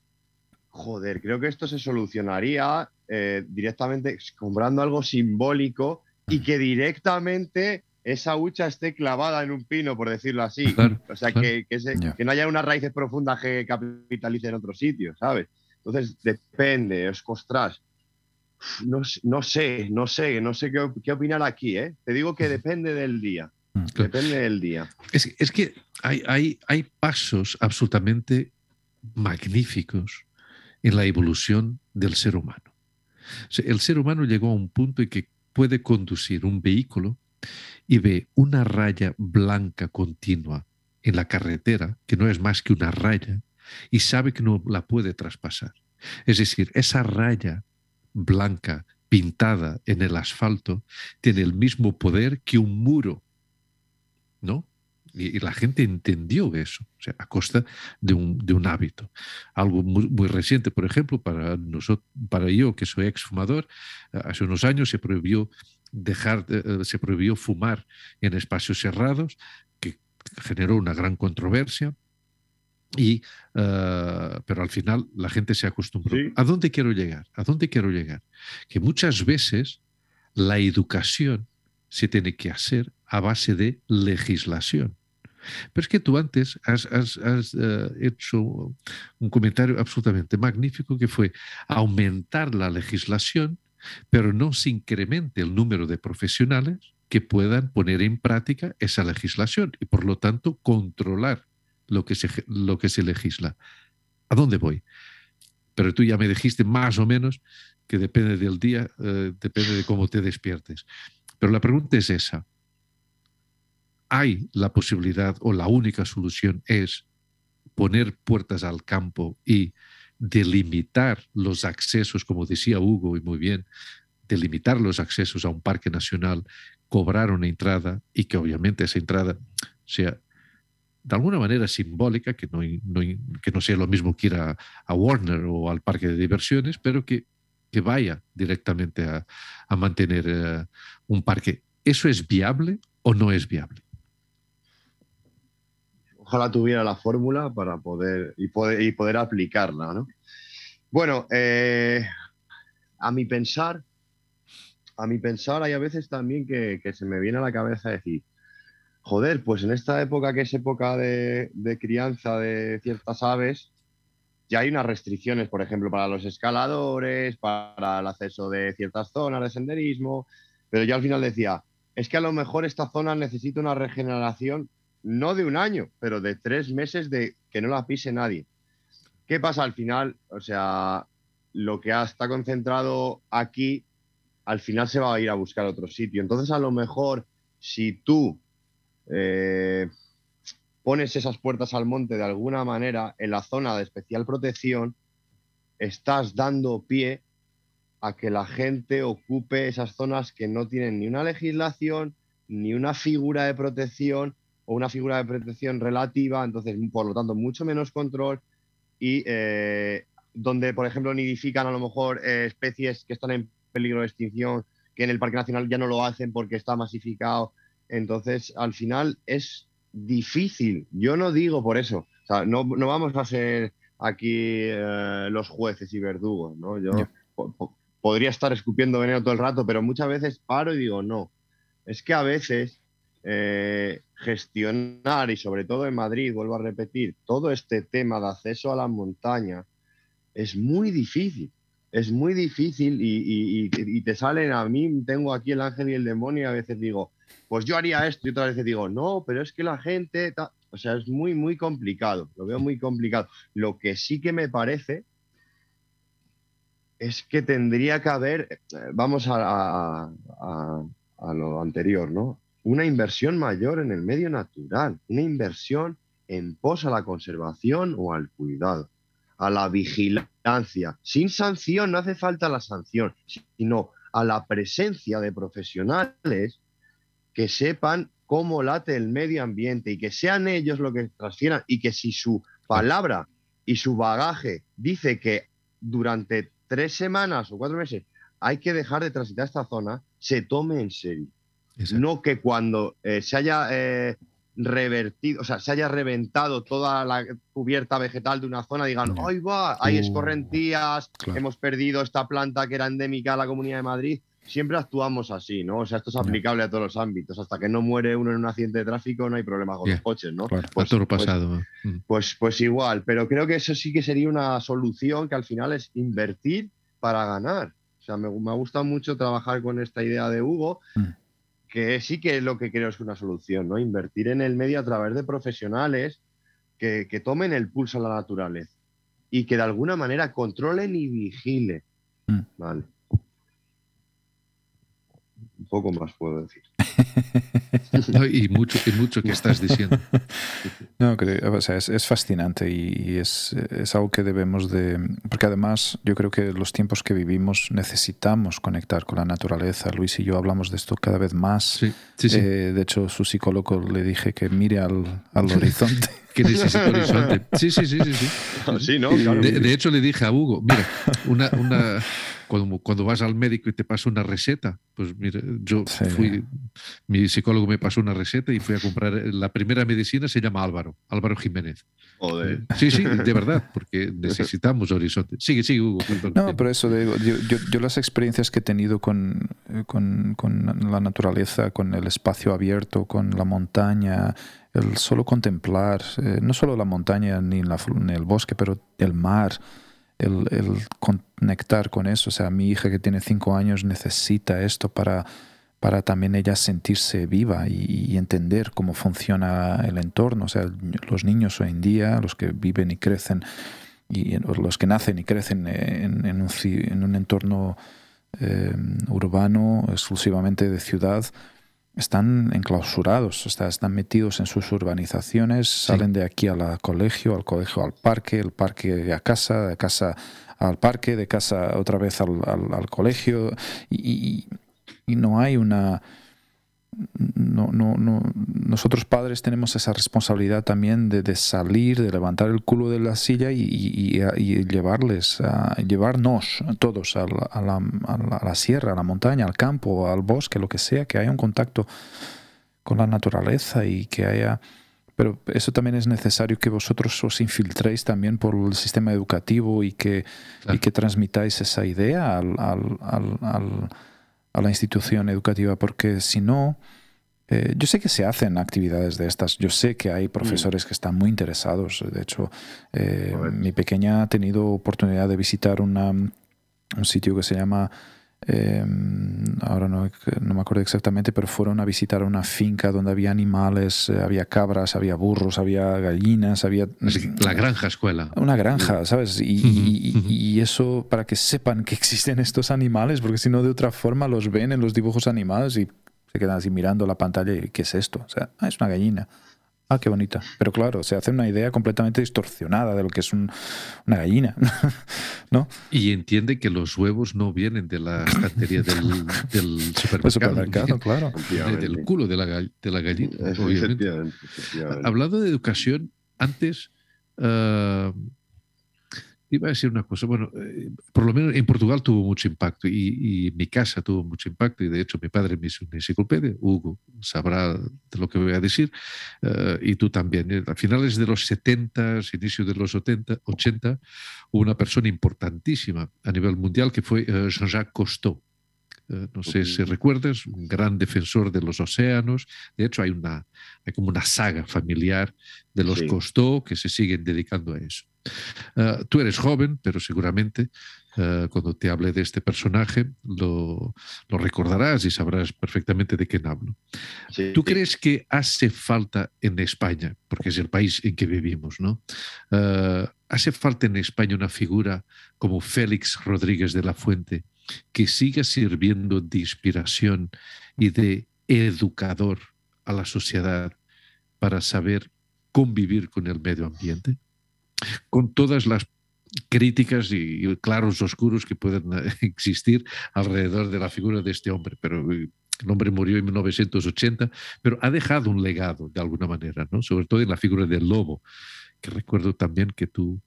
joder, creo que esto se solucionaría eh, directamente comprando algo simbólico y que directamente esa hucha esté clavada en un pino, por decirlo así. o sea, que, que, no haya unas raíces profundas que capitalicen en otro sitio, ¿sabes? Entonces, depende, es costras. No, no, sé, no sé, no sé qué, qué, opinar aquí, ¿eh? Te digo que depende del día. Mm, depende del día. Es, es que hay, hay, hay pasos absolutamente magníficos en la evolución del ser humano. el ser humano llegó a un punto en que puede conducir un vehículo y ve una raya blanca continua en la carretera, que no es más que una raya, y sabe que no la puede traspasar. Es decir, esa raya blanca pintada en el asfalto tiene el mismo poder que un muro, ¿no? Y, la gente entendió eso, o sea, a costa de un, de un hábito. Algo muy, muy, reciente, por ejemplo, para, nosotros, para yo, que soy exfumador, hace unos años se prohibió dejar, eh, se prohibió fumar en espacios cerrados, que generó una gran controversia. Y, eh, pero al final la gente se acostumbró. ¿A dónde quiero llegar? ¿A dónde quiero llegar? Que muchas veces la educación se tiene que hacer a base de legislación. Pero es que tú antes has, eh, hecho un comentario absolutamente magnífico que fue aumentar la legislación pero no se incremente el número de profesionales que puedan poner en práctica esa legislación y por lo tanto controlar lo que se, lo que se legisla. ¿A dónde voy? Pero tú ya me dijiste más o menos que depende del día, eh, depende de cómo te despiertes. Pero la pregunta es esa. ¿Hay la posibilidad o la única solución es poner puertas al campo y delimitar los accesos, como decía Hugo y muy bien, delimitar los accesos a un parque nacional, cobrar una entrada y que obviamente esa entrada sea de alguna manera simbólica, que no, que no sea lo mismo que ir a, Warner o al parque de diversiones, pero que, que vaya directamente a, a mantener eh, un parque. ¿Eso es viable o no es viable? Ojalá tuviera la fórmula para poder y, poder y poder aplicarla, ¿no? Bueno, eh, a mi pensar, a mi pensar hay a veces también que, se me viene a la cabeza decir, joder, pues en esta época que es época de, de crianza de ciertas aves, ya hay unas restricciones, por ejemplo, para los escaladores, para el acceso de ciertas zonas de senderismo, pero yo al final decía, es que a lo mejor esta zona necesita una regeneración no de un año, pero de tres meses de que no la pise nadie. ¿Qué pasa al final? O sea, lo que está concentrado aquí, al final se va a ir a buscar otro sitio. Entonces, a lo mejor, si tú eh, pones esas puertas al monte de alguna manera en la zona de especial protección, estás dando pie a que la gente ocupe esas zonas que no tienen ni una legislación, ni una figura de protección, o una figura de protección relativa, entonces, por lo tanto, mucho menos control y eh, donde, por ejemplo, nidifican a lo mejor eh, especies que están en peligro de extinción, que en el Parque Nacional ya no lo hacen porque está masificado. Entonces, al final es difícil. Yo no digo por eso. O sea, no, no vamos a ser aquí eh, los jueces y verdugos, ¿no? Yo podría estar escupiendo veneno todo el rato, pero muchas veces paro y digo, no. Es que a veces eh, gestionar y sobre todo en Madrid, vuelvo a repetir, todo este tema de acceso a la montaña es muy difícil. Es muy difícil y, te salen a mí, tengo aquí el ángel y el demonio y a veces digo, pues yo haría esto y otras veces digo, no, pero es que la gente, o sea, es muy, muy complicado, lo veo muy complicado. Lo que sí que me parece es que tendría que haber, eh, vamos a lo anterior, ¿no? Una inversión mayor en el medio natural, una inversión en pos a la conservación o al cuidado, a la vigilancia. Sin sanción, no hace falta la sanción, sino a la presencia de profesionales que sepan cómo late el medio ambiente y que sean ellos lo que transfieran y que si su palabra y su bagaje dice que durante tres semanas o cuatro meses hay que dejar de transitar esta zona, se tome en serio. No que cuando eh, se haya eh, revertido, o sea, se haya reventado toda la cubierta vegetal de una zona, digan, ¡ay va! Hay uh, escorrentías, hemos perdido esta planta que era endémica a la Comunidad de Madrid. Siempre actuamos así, ¿no? O sea, esto es aplicable a todos los ámbitos. Hasta que no muere uno en un accidente de tráfico, no hay problema con los coches, ¿no? Claro, pues, todo pues, pasado. Mm. Pues, pues igual, pero creo que eso sí que sería una solución que al final es invertir para ganar. O sea, me, me ha gustado mucho trabajar con esta idea de Hugo, mm. Que sí que es lo que creo es una solución, ¿no? Invertir en el medio a través de profesionales que, que tomen el pulso a la naturaleza y que de alguna manera controlen y vigilen. Mm. Vale. Un poco más puedo decir. Y, mucho, y mucho que estás diciendo. No, o sea, es, fascinante y, es, es, algo que debemos de... Porque además yo creo que los tiempos que vivimos necesitamos conectar con la naturaleza. Luis y yo hablamos de esto cada vez más. Sí, sí, sí. Eh, de hecho, su psicólogo le dije que mire al, al horizonte. que necesita horizonte. Sí, sí, sí, sí. sí. sí ¿no? De, de, hecho, le dije a Hugo, mira, una, una, cuando, cuando vas al médico y te pasa una receta, pues mira, yo fui, mi psicólogo me pasó una receta y fui a comprar, la primera medicina se llama Álvaro, Álvaro Jiménez. Joder. Sí, sí, de verdad, porque necesitamos horizonte. Sigue, sigue, Hugo. No, pero eso digo, yo, yo, las experiencias que he tenido con, con, con la naturaleza, con el espacio abierto, con la montaña, el solo contemplar, eh, no solo la montaña ni, la, ni el bosque, pero el mar, el, conectar con eso. O sea, mi hija que tiene cinco años necesita esto para, para también ella sentirse viva y, entender cómo funciona el entorno. O sea, los niños hoy en día, los que viven y crecen, y los que nacen y crecen en, un, en un, entorno eh, urbano, exclusivamente de ciudad, están enclausurados, están metidos en sus urbanizaciones, salen de aquí al colegio, al colegio al parque, el parque a casa, de casa al parque, de casa otra vez al, colegio, y, no hay una, no, no, no, nosotros padres tenemos esa responsabilidad también de, salir, de levantar el culo de la silla y, llevarles, a, llevarnos todos a la, sierra, a la montaña, al campo, al bosque, lo que sea, que haya un contacto con la naturaleza y que haya... Pero eso también es necesario que vosotros os infiltréis también por el sistema educativo y que, y que transmitáis esa idea al, al a la institución educativa, porque si no, eh, yo sé que se hacen actividades de estas, yo sé que hay profesores que están muy interesados, de hecho, eh, mi pequeña ha tenido oportunidad de visitar una, un sitio que se llama Em, ahora no, no, me acuerdo exactamente, pero fueron a visitar una finca donde había animales, eh, había cabras, había burros, había gallinas, había... La granja escuela. Una granja, ¿sabes? Y, y, eso para que sepan que existen estos animales, porque si no de otra forma los ven en los dibujos animados y se quedan así mirando la pantalla y ¿qué es esto? O sea, ah, es una gallina. Ah, qué bonita. Pero claro, se hace una idea completamente distorsionada de lo que es una gallina, ¿no? Y entiende que los huevos no vienen de la estantería del, del supermercado. claro. Del culo de la, de la gallina, obviamente. Hablando de educación, antes... Uh, Iba a decir una cosa, bueno, eh, por lo menos en Portugal tuvo mucho impacto y, mi casa tuvo mucho impacto y de hecho mi padre me hizo una enciclopedia, Hugo sabrá de lo que voy a decir eh, y tú también. Eh, a finales de los 70, inicio de los 80, 80 hubo una persona importantísima a nivel mundial que fue Jean-Jacques Cousteau. Eh, no sé si recuerdas, un gran defensor de los océanos. De hecho, hay, una, hay como una saga familiar de los Costó que se siguen dedicando a eso. Eh, tú eres joven, pero seguramente eh, cuando te hable de este personaje lo, lo, recordarás y sabrás perfectamente de quién hablo. ¿Tú crees que hace falta en España, porque es el país en que vivimos, ¿no? ¿Hace falta en España una figura como Félix Rodríguez de la Fuente? Que siga sirviendo de inspiración y de educador a la sociedad para saber convivir con el medio ambiente, con todas las críticas y, claros oscuros que pueden eh, existir alrededor de la figura de este hombre, pero eh, el hombre murió en 1980, pero ha dejado un legado de alguna manera, ¿no? sobre todo en la figura del lobo, que recuerdo también que tú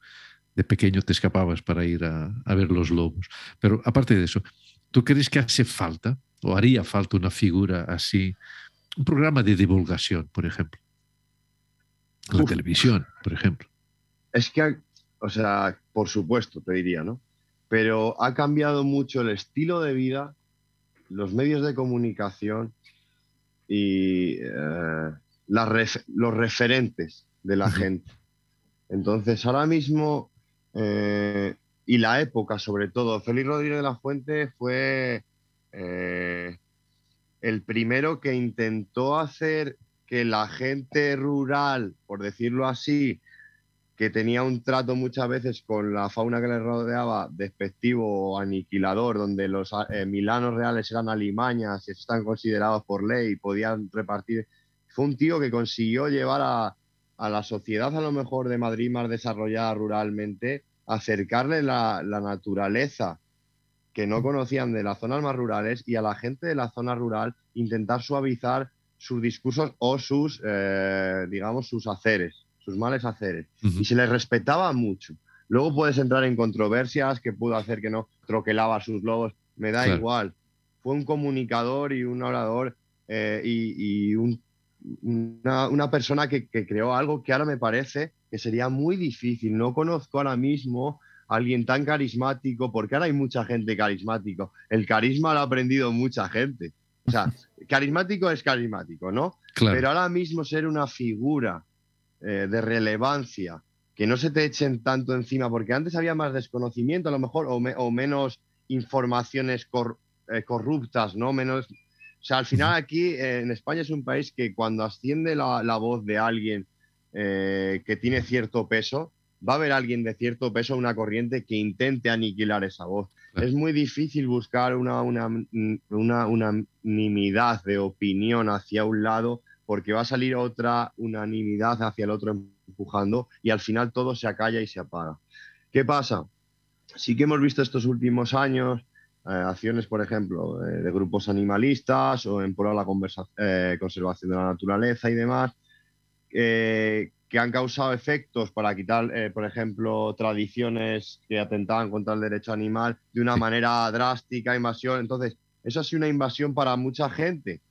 de pequeño te escapabas para ir a, ver los lobos. Pero aparte de eso, ¿tú crees que hace falta o haría falta una figura así, un programa de divulgación, por ejemplo? La televisión, por ejemplo. Es que, o sea, por supuesto, te diría, ¿no? Pero ha cambiado mucho el estilo de vida, los medios de comunicación y eh, los referentes de la gente. Entonces, ahora mismo eh, y la época, sobre todo. Félix Rodríguez de la Fuente fue eh, el primero que intentó hacer que la gente rural, por decirlo así, que tenía un trato muchas veces con la fauna que le rodeaba despectivo o aniquilador, donde los eh, milanos reales eran alimañas y están considerados por ley y podían repartir. Fue un tío que consiguió llevar a, a la sociedad a lo mejor de Madrid más desarrollada ruralmente, acercarle la, naturaleza que no conocían de las zonas más rurales y a la gente de la zona rural intentar suavizar sus discursos o sus, eh, digamos, sus haceres, sus males haceres. Y se les respetaba mucho. Luego puedes entrar en controversias que pudo hacer que no troquelaba sus lobos, me da igual. Fue un comunicador y un orador eh, y, un una, persona que, creó algo que ahora me parece que sería muy difícil. No conozco ahora mismo a alguien tan carismático, porque ahora hay mucha gente carismático. El carisma lo ha aprendido mucha gente. O sea, carismático es carismático, ¿no? Pero ahora mismo ser una figura eh, de relevancia, que no se te echen tanto encima, porque antes había más desconocimiento a lo mejor, o, menos informaciones eh, corruptas, ¿no? Menos, o sea, al final aquí eh, en España es un país que cuando asciende la, voz de alguien eh, que tiene cierto peso, va a haber alguien de cierto peso, una corriente que intente aniquilar esa voz. Es muy difícil buscar una, una, una, unanimidad de opinión hacia un lado porque va a salir otra unanimidad hacia el otro empujando y al final todo se acalla y se apaga. ¿Qué pasa? Sí que hemos visto estos últimos años acciones, por ejemplo, eh, de grupos animalistas o en pro de la eh, conservación de la naturaleza y demás, que han causado efectos para quitar, por ejemplo, tradiciones que atentaban contra el derecho animal de una manera drástica, invasión. Entonces, eso ha sido una invasión para mucha gente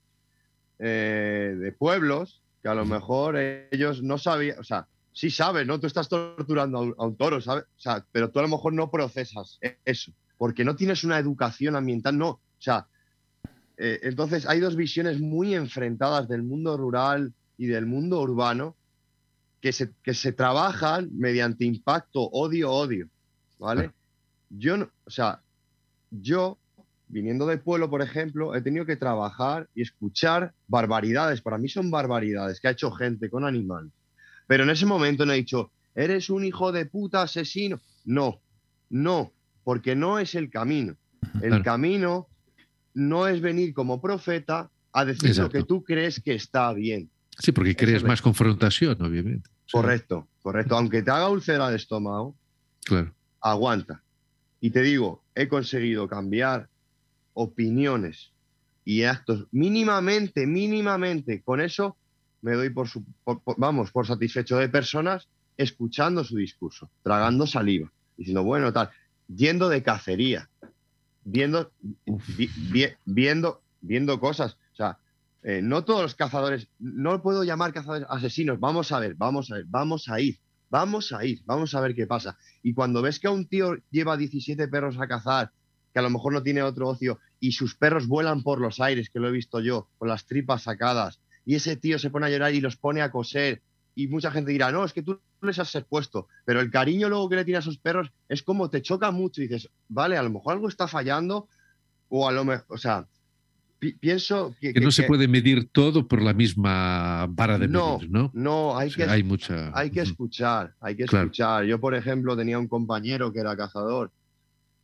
de pueblos que a lo mejor ellos no sabían, o sea, sí sabes, ¿no? Tú estás torturando a un, a un toro, ¿sabes? O sea, pero tú a lo mejor no procesas eso porque no tienes una educación ambiental, no. O sea, eh, entonces hay dos visiones muy enfrentadas del mundo rural y del mundo urbano que se, que se trabajan mediante impacto, odio, odio, ¿vale? Yo, no, o sea, yo, viniendo de pueblo, por ejemplo, he tenido que trabajar y escuchar barbaridades, para mí son barbaridades que ha hecho gente con animales. Pero en ese momento no he dicho, eres un hijo de puta asesino. No, no, porque no es el camino. El camino no es venir como profeta a decir lo que tú crees que está bien. Sí, porque crees más confrontación, obviamente. Correcto, correcto. Aunque te haga úlcera de estómago, claro. aguanta. Y te digo, he conseguido cambiar opiniones y actos mínimamente, mínimamente. Con eso me doy por, vamos, por satisfecho de personas escuchando su discurso, tragando saliva, diciendo, bueno, tal yendo de cacería, viendo, viendo, viendo cosas. O sea, eh, no todos los cazadores, no puedo llamar cazadores asesinos. Vamos a ver, vamos a ver, vamos a ir, vamos a ir, vamos a ver qué pasa. Y cuando ves que a un tío lleva 17 perros a cazar que a lo mejor no tiene otro ocio y sus perros vuelan por los aires, que lo he visto yo, con las tripas sacadas, y ese tío se pone a llorar y los pone a coser, y mucha gente dirá, no, es que tú les has expuesto, pero el cariño luego que le tiene a sus perros es como te choca mucho y dices, vale, a lo mejor algo está fallando, o a lo mejor, o sea, pienso que, no se puede medir todo por la misma vara de medir, ¿no? No, hay, que, hay, mucha... hay que escuchar, hay que escuchar. Yo, por ejemplo, tenía un compañero que era cazador,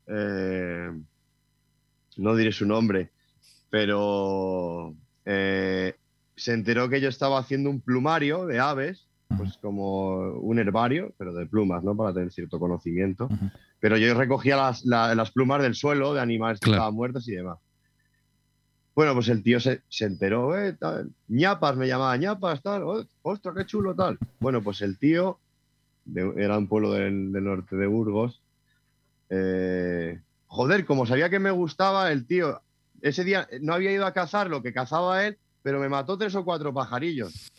eh, no diré su nombre, pero eh, se enteró que yo estaba haciendo un plumario de aves, pues como un herbario, pero de plumas, ¿no? Para tener cierto conocimiento. Pero yo recogía las, plumas del suelo de animales que estaban muertos y demás. Bueno, pues el tío se, enteró, eh, ñapas, me llamaba ñapas, tal, oh, ostras, qué chulo, tal. Bueno, pues el tío, era un pueblo del, norte de Burgos, eh, joder, como sabía que me gustaba, el tío, ese día no había ido a cazar lo que cazaba él, pero me mató tres o cuatro pajarillos.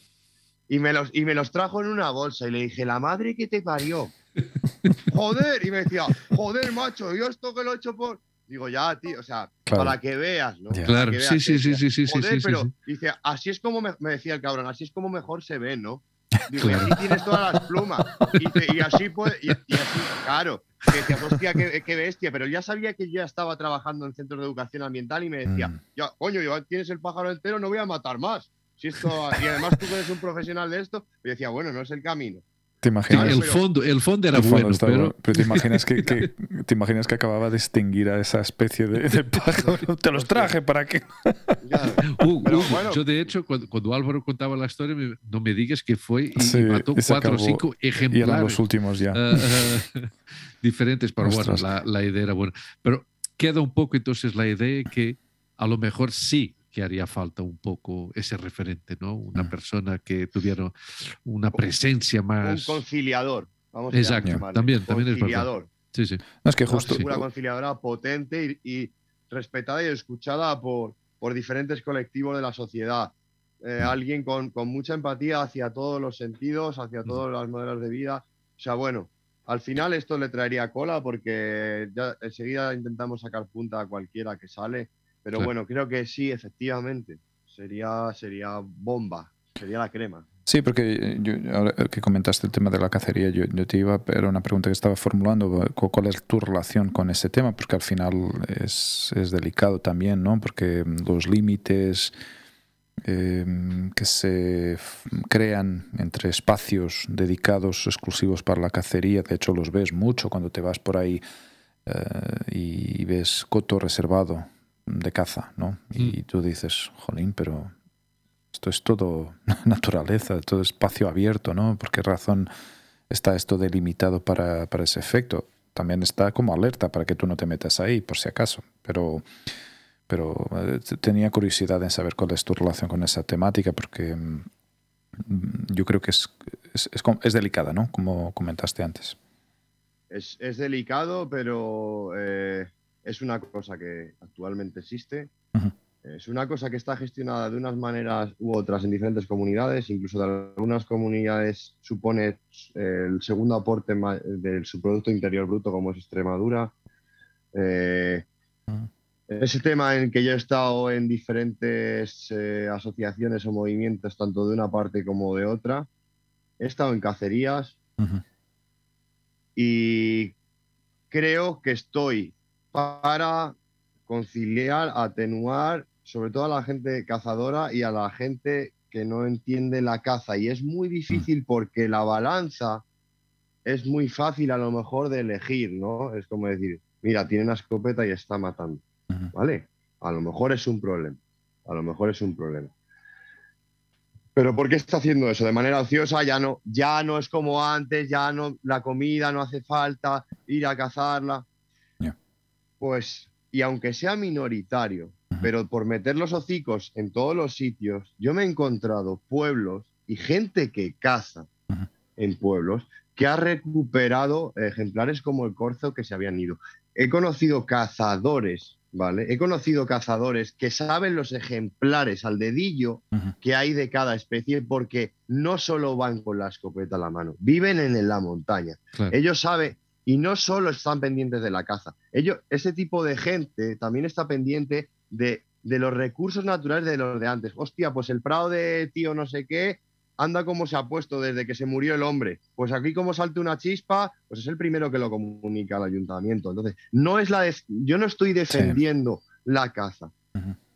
Y me los, y me los trajo en una bolsa y le dije, la madre que te parió. joder, y me decía, joder, macho, yo esto que lo he hecho por... Digo, ya, tío, o sea, para que veas, ¿no? Claro, sí, sí, sí, sí, sí, Joder, sí, pero dice, así es como me, decía el cabrón, así es como mejor se ve, ¿no? Digo, y así tienes todas las plumas. Y, así puede, y, así, claro. Que decía, hostia, qué, bestia. Pero ya sabía que yo ya estaba trabajando en centros de educación ambiental y me decía, mm. ya, coño, ya tienes el pájaro entero, no voy a matar más. Si esto, y además tú eres un profesional de esto, y decía, bueno, no es el camino. ¿Te imaginas? el, fondo, el fondo era bueno, pero... te, imaginas que, te imaginas que acababa de extinguir a esa especie de, pájaro. Te los traje para que... Yo, de hecho, cuando, Álvaro contaba la historia, no me digas que fue y, mató cuatro o cinco ejemplares. Y eran los últimos ya. Ah, diferentes, pero bueno, la, la idea era buena. Pero queda un poco entonces la idea que a lo mejor sí que haría falta un poco ese referente, ¿no? Una mm. persona que tuviera una presencia más... Un conciliador. Vamos Exacto, también, también es verdad. Sí, sí. No, es que justo... Una conciliadora potente y, respetada y escuchada por, por diferentes colectivos de la sociedad. Eh, mm. Alguien con, con, mucha empatía hacia todos los sentidos, hacia mm. todos los modelos de vida. O sea, bueno, al final esto le traería cola porque ya enseguida intentamos sacar punta a cualquiera que sale pero bueno, creo que sí, efectivamente. Sería, sería bomba, sería la crema. Sí, porque yo, ahora que comentaste el tema de la cacería, yo, te iba, era una pregunta que estaba formulando, ¿cuál es tu relación con ese tema? Porque al final es, es delicado también, ¿no? Porque los límites em, que se crean entre espacios dedicados exclusivos para la cacería, de hecho los ves mucho cuando te vas por ahí eh, y ves coto reservado de caza, ¿no? Y mm. tú dices, jolín, pero esto es todo naturaleza, todo espacio abierto, ¿no? ¿Por qué razón está esto delimitado para, para, ese efecto? También está como alerta para que tú no te metas ahí, por si acaso. Pero, pero eh, tenía curiosidad en saber cuál es tu relación con esa temática, porque mm, yo creo que es, es, es, delicada, ¿no? Como comentaste antes. Es, delicado, pero... Eh es una cosa que actualmente existe, es una cosa que está gestionada de unas maneras u otras en diferentes comunidades, incluso de algunas comunidades supone eh, el segundo aporte del subproducto interior bruto como es Extremadura. Eh, ese tema en que yo he estado en diferentes eh, asociaciones o movimientos, tanto de una parte como de otra, he estado en cacerías y creo que estoy para conciliar, atenuar, sobre todo a la gente cazadora y a la gente que no entiende la caza. Y es muy difícil porque la balanza es muy fácil a lo mejor de elegir, ¿no? Es como decir, mira, tiene una escopeta y está matando, ¿vale? A lo mejor es un problema, a lo mejor es un problema. Pero ¿por qué está haciendo eso? De manera ociosa ya no, ya no es como antes, ya no, la comida no hace falta ir a cazarla. Pues, y aunque sea minoritario, pero por meter los hocicos en todos los sitios, yo me he encontrado pueblos y gente que caza en pueblos que ha recuperado ejemplares como el corzo que se habían ido. He conocido cazadores, ¿vale? He conocido cazadores que saben los ejemplares al dedillo que hay de cada especie porque no solo van con la escopeta a la mano, viven en la montaña. Ellos saben, Y no solo están pendientes de la caza. Ellos, ese tipo de gente también está pendiente de, de los recursos naturales de los de antes. Hostia, pues el prado de tío no sé qué anda como se ha puesto desde que se murió el hombre. Pues aquí como salte una chispa, pues es el primero que lo comunica al ayuntamiento. Entonces, no es la yo no estoy defendiendo la caza,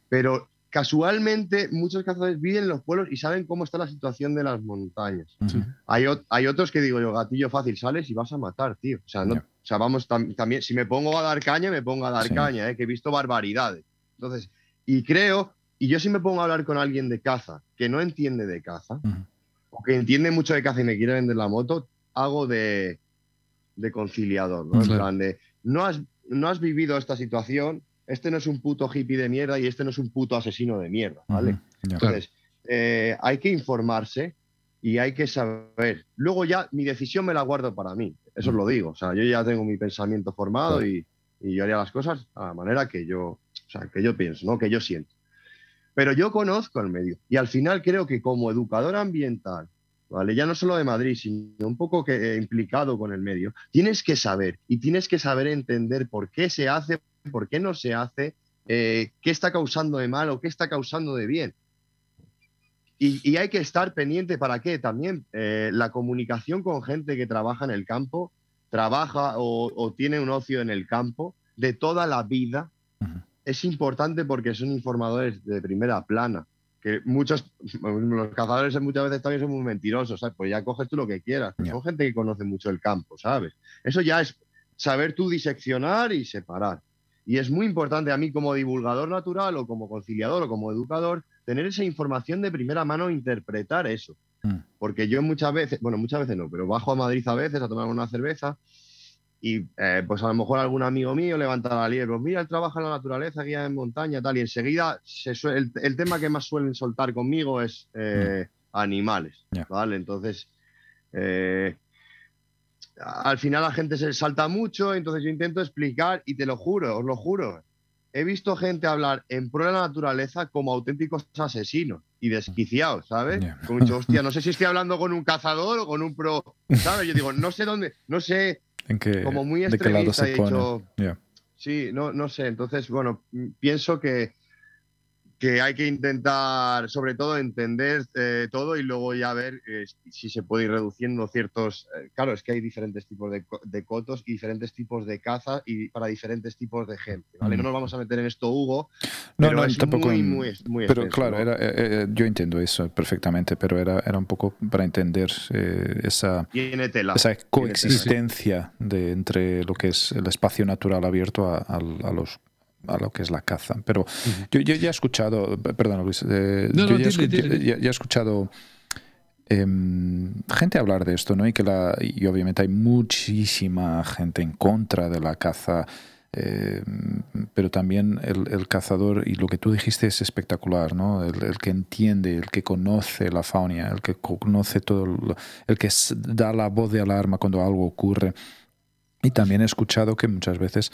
pero casualmente muchos cazadores viven en los pueblos y saben cómo está la situación de las montañas. hay, hay, otros que digo yo, gatillo fácil, sales y vas a matar, tío. O sea, no, o sea vamos, también, si me pongo a dar caña, me pongo a dar caña, ¿eh? que he visto barbaridades. Entonces, y creo, y yo si me pongo a hablar con alguien de caza que no entiende de caza, o que entiende mucho de caza y me quiere vender la moto, hago de, conciliador, ¿no? En plan de, no has, no has vivido esta situación, este no es un puto hippie de mierda y este no es un puto asesino de mierda, ¿vale? Entonces, eh, hay que informarse y hay que saber. Luego ya mi decisión me la guardo para mí, eso os lo digo. O sea, yo ya tengo mi pensamiento formado y, y, yo haría las cosas a la manera que yo, o sea, que yo pienso, ¿no? Que yo siento. Pero yo conozco el medio y al final creo que como educador ambiental, ¿vale? Ya no solo de Madrid, sino un poco que, eh, implicado con el medio, tienes que saber y tienes que saber entender por qué se hace, por qué no se hace, eh, qué está causando de mal o qué está causando de bien. Y, hay que estar pendiente para qué también eh, la comunicación con gente que trabaja en el campo, trabaja o tiene un ocio en el campo de toda la vida, es importante porque son informadores de primera plana. Que muchos, los cazadores muchas veces también son muy mentirosos, ¿sabes? Pues ya coges tú lo que quieras. Son gente que conoce mucho el campo, ¿sabes? Eso ya es saber tú diseccionar y separar. Y es muy importante a mí como divulgador natural o como conciliador o como educador tener esa información de primera mano, interpretar eso. Mm. Porque yo muchas veces, bueno, muchas veces no, pero bajo a Madrid a veces a tomar una cerveza y eh, pues a lo mejor algún amigo mío levanta la liebre, pues mira, él trabaja en la naturaleza, guía en montaña, tal, y enseguida el, tema que más suelen soltar conmigo es eh, mm. animales, ¿vale? Entonces, eh, al final la gente se salta mucho, entonces yo intento explicar y te lo juro, os lo juro, he visto gente hablar en pro de la naturaleza como auténticos asesinos y desquiciados, ¿sabes? Como dicho, hostia, no sé si estoy hablando con un cazador o con un pro, ¿sabes? Yo digo, no sé dónde, no sé como muy extremista, dicho. Sí, no, no sé. Entonces, bueno, pienso que que hay que intentar, sobre todo, entender eh, todo y luego ya ver eh, si se puede ir reduciendo ciertos. Eh, claro, es que hay diferentes tipos de, cotos y diferentes tipos de caza y para diferentes tipos de gente. ¿vale? No nos vamos a meter en esto, Hugo. No, pero no, es tampoco. Muy, muy, muy pero claro, era, yo entiendo eso perfectamente, pero era, era un poco para entender esa, esa coexistencia de, entre lo que es el espacio natural abierto a, a los a lo que es la caza. Pero yo, ya he escuchado, perdón Luis, eh, yo ya, he escuchado em, gente hablar de esto, ¿no? Y que la, y obviamente hay muchísima gente en contra de la caza. Em, pero también el, cazador, y lo que tú dijiste es espectacular, ¿no? El, que entiende, el que conoce la fauna, el que conoce todo, el que da la voz de alarma cuando algo ocurre. Y también he escuchado que muchas veces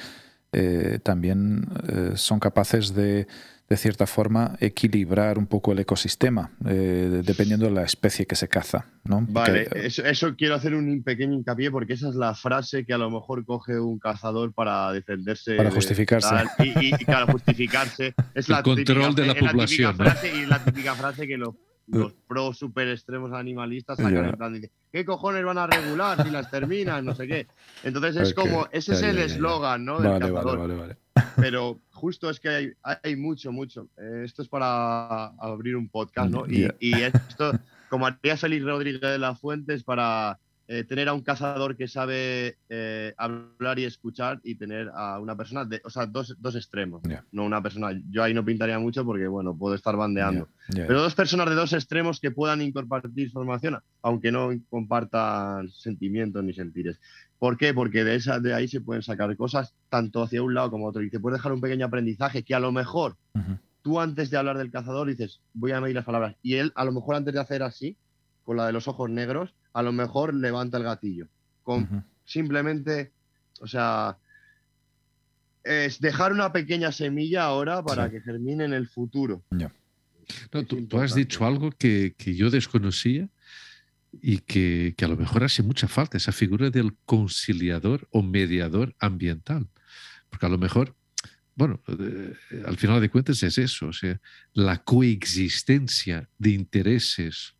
eh, también eh, son capaces de, de cierta forma, equilibrar un poco el ecosistema, eh, dependiendo de la especie que se caza. ¿no? Vale, eso, quiero hacer un pequeño hincapié porque esa es la frase que a lo mejor coge un cazador para defenderse. Para justificarse. y, para justificarse. Es el control de la población. y la típica frase que los los pro super extremos animalistas sacan en plan ¿qué cojones van a regular si las terminan? No sé qué. Entonces es como, ese es el eslogan, ¿no? vale, vale, vale, vale, Pero justo es que hay, hay mucho, mucho. Eh, esto es para abrir un podcast, ¿no? Y, y esto, como haría Félix Rodríguez de la Fuentes para eh, tener a un cazador que sabe eh, hablar y escuchar y tener a una persona, de, o sea, dos, dos extremos, no una persona. Yo ahí no pintaría mucho porque, bueno, puedo estar bandeando. Pero dos personas de dos extremos que puedan compartir información, aunque no compartan sentimientos ni sentires. ¿Por qué? Porque de, esa, de ahí se pueden sacar cosas tanto hacia un lado como otro y te puede dejar un pequeño aprendizaje que a lo mejor tú antes de hablar del cazador dices, voy a medir las palabras, y él a lo mejor antes de hacer así, con la de los ojos negros, a lo mejor levanta el gatillo. Con simplemente, o sea, es dejar una pequeña semilla ahora para que germine en el futuro. tú, has dicho algo que, yo desconocía y que, que, a lo mejor hace mucha falta esa figura del conciliador o mediador ambiental. Porque a lo mejor, bueno, eh, al final de cuentas es eso, o sea, la coexistencia de intereses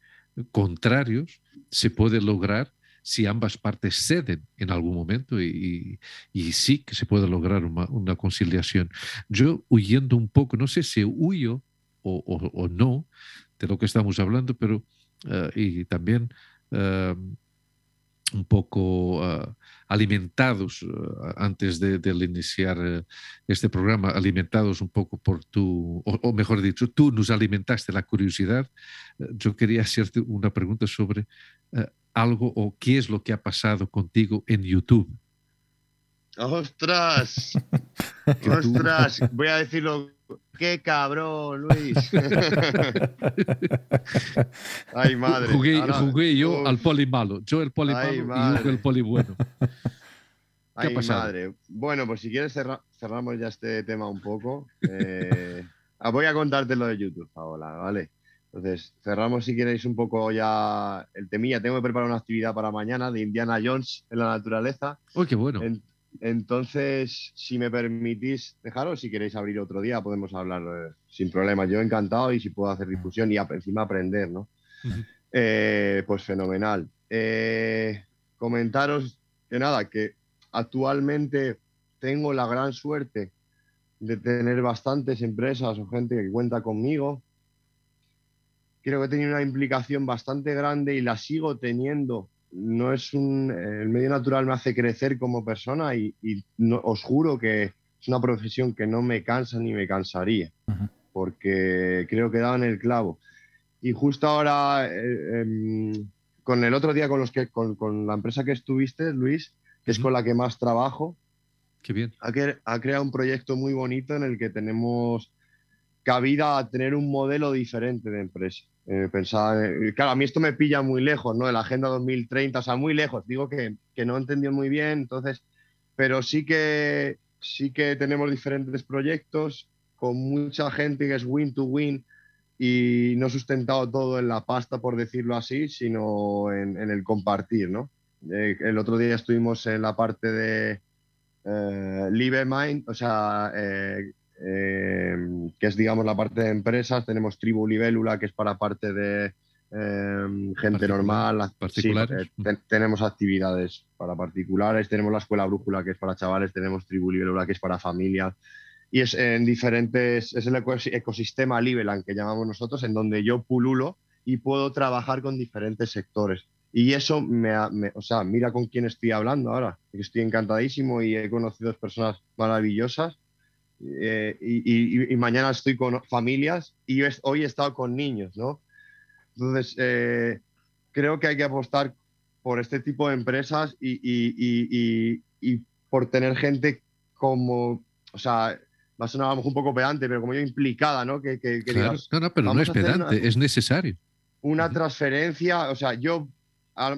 contrarios se puede lograr si ambas partes ceden en algún momento y, y, sí que se puede lograr una, una, conciliación. Yo huyendo un poco, no sé si huyo o, o, no de lo que estamos hablando, pero uh, y también uh, un poco uh, alimentados antes de, de, iniciar este programa, alimentados un poco por tu, o, o, mejor dicho, tú nos alimentaste la curiosidad. yo quería hacerte una pregunta sobre algo o qué es lo que ha pasado contigo en YouTube. ¡Ostras! ¡Ostras! Voy a decirlo. ¡Qué cabrón, Luis! ¡Ay, madre! Jugué, jugué yo Uf. al poli malo. Yo el poli Ay, malo y Hugo el poli bueno. ¿Qué Ay, ha pasado? madre. Bueno, pues si quieres cerra cerramos ya este tema un poco. Eh, voy a contarte lo de YouTube ahora, ¿vale? Entonces, cerramos si queréis un poco ya el temilla. Tengo que preparar una actividad para mañana de Indiana Jones en la naturaleza. ¡Uy, qué bueno! En, entonces, si me permitís dejaros, si queréis abrir otro día, podemos hablar eh, sin problema. Yo encantado y si puedo hacer difusión y encima aprender, ¿no? Uh -huh. eh, pues fenomenal. Eh, comentaros que nada, que actualmente tengo la gran suerte de tener bastantes empresas o gente que cuenta conmigo creo que he tenido una implicación bastante grande y la sigo teniendo. No es un, el medio natural me hace crecer como persona y, y no, os juro que es una profesión que no me cansa ni me cansaría, uh -huh. porque creo que daban el clavo. Y justo ahora, eh, eh, con el otro día con, los que, con, con, la empresa que estuviste, Luis, que uh -huh. es con la que más trabajo, Qué bien. Ha, ha creado un proyecto muy bonito en el que tenemos cabida a tener un modelo diferente de empresa. Eh, pensaba, eh, claro, a mí esto me pilla muy lejos, ¿no? De la Agenda 2030, o sea, muy lejos. Digo que, que no entendió muy bien, entonces, pero sí que, sí que tenemos diferentes proyectos con mucha gente que es win to win y no sustentado todo en la pasta, por decirlo así, sino en, en el compartir, ¿no? Eh, el otro día estuvimos en la parte de eh, Live Mind, o sea, eh, que es, digamos, la parte de empresas. Tenemos Tribu Libélula, que es para parte de eh, gente Particular, normal. Particulares. Sí, te, tenemos actividades para particulares. Tenemos la Escuela Brújula, que es para chavales. Tenemos Tribu Libélula, que es para familias. Y es en diferentes, es el ecosistema Libeland que llamamos nosotros, en donde yo pululo y puedo trabajar con diferentes sectores. Y eso me, me, o sea, mira con quién estoy hablando ahora. Estoy encantadísimo y he conocido personas maravillosas eh, y, y, y, mañana estoy con familias y hoy he estado con niños, ¿no? Entonces, eh, creo que hay que apostar por este tipo de empresas y, y, por tener gente como, o sea, va a sonar a lo mejor un poco pedante, pero como yo implicada, ¿no? Que, que, que claro, no, no, pero no es pedante, una, es necesario. Una transferencia, o sea, yo a,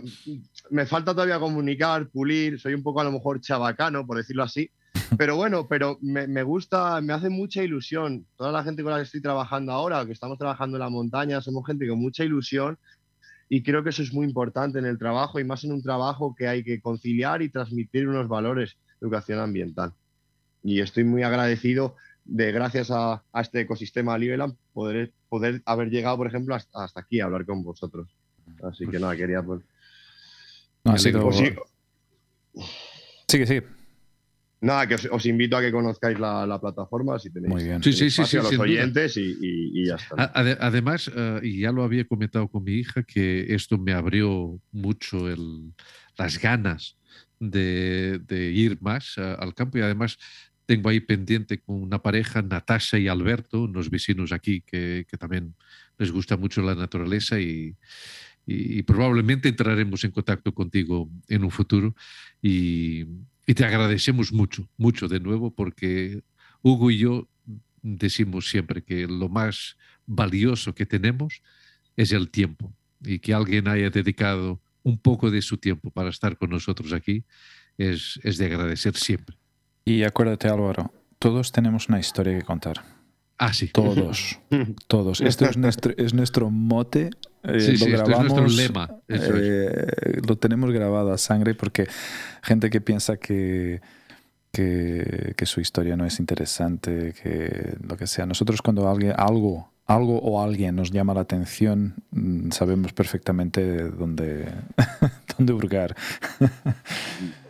me falta todavía comunicar, pulir, soy un poco a lo mejor chabacano, por decirlo así, pero bueno, pero me, me, gusta, me hace mucha ilusión. Toda la gente con la que estoy trabajando ahora, que estamos trabajando en la montaña, somos gente con mucha ilusión y creo que eso es muy importante en el trabajo y más en un trabajo que hay que conciliar y transmitir unos valores de educación ambiental. Y estoy muy agradecido de, gracias a, a este ecosistema Liveland, poder, poder haber llegado, por ejemplo, hasta, hasta aquí a hablar con vosotros. Así que nada, quería pues... No, ha sido... Pues, sí. Sigue, sigue. Nada, que os, os, invito a que conozcáis la, la plataforma si tenéis, Muy bien. Sí, sí, sí, sí, a los oyentes y, y, y, ya está. Además, uh, y ya lo había comentado con mi hija, que esto me abrió mucho el, las ganas de, de ir más uh, al campo y además tengo ahí pendiente con una pareja, Natasha y Alberto, unos vecinos aquí que, que también les gusta mucho la naturaleza y, y, probablemente entraremos en contacto contigo en un futuro y, y te agradecemos mucho, mucho de nuevo, porque Hugo y yo decimos siempre que lo más valioso que tenemos es el tiempo y que alguien haya dedicado un poco de su tiempo para estar con nosotros aquí es, es de agradecer siempre. Y acuérdate Álvaro, todos tenemos una historia que contar. Ah, sí. Todos, todos. Esto es nuestro, es nuestro mote. Eh, Sí, lo sí, esto es grabamos, nuestro lema, eso es. eh, Lo tenemos grabado a sangre porque gente que piensa que, que, que su historia no es interesante, que lo que sea. Nosotros cuando alguien, algo, algo o alguien nos llama la atención, mm, sabemos perfectamente dónde, dónde hurgar.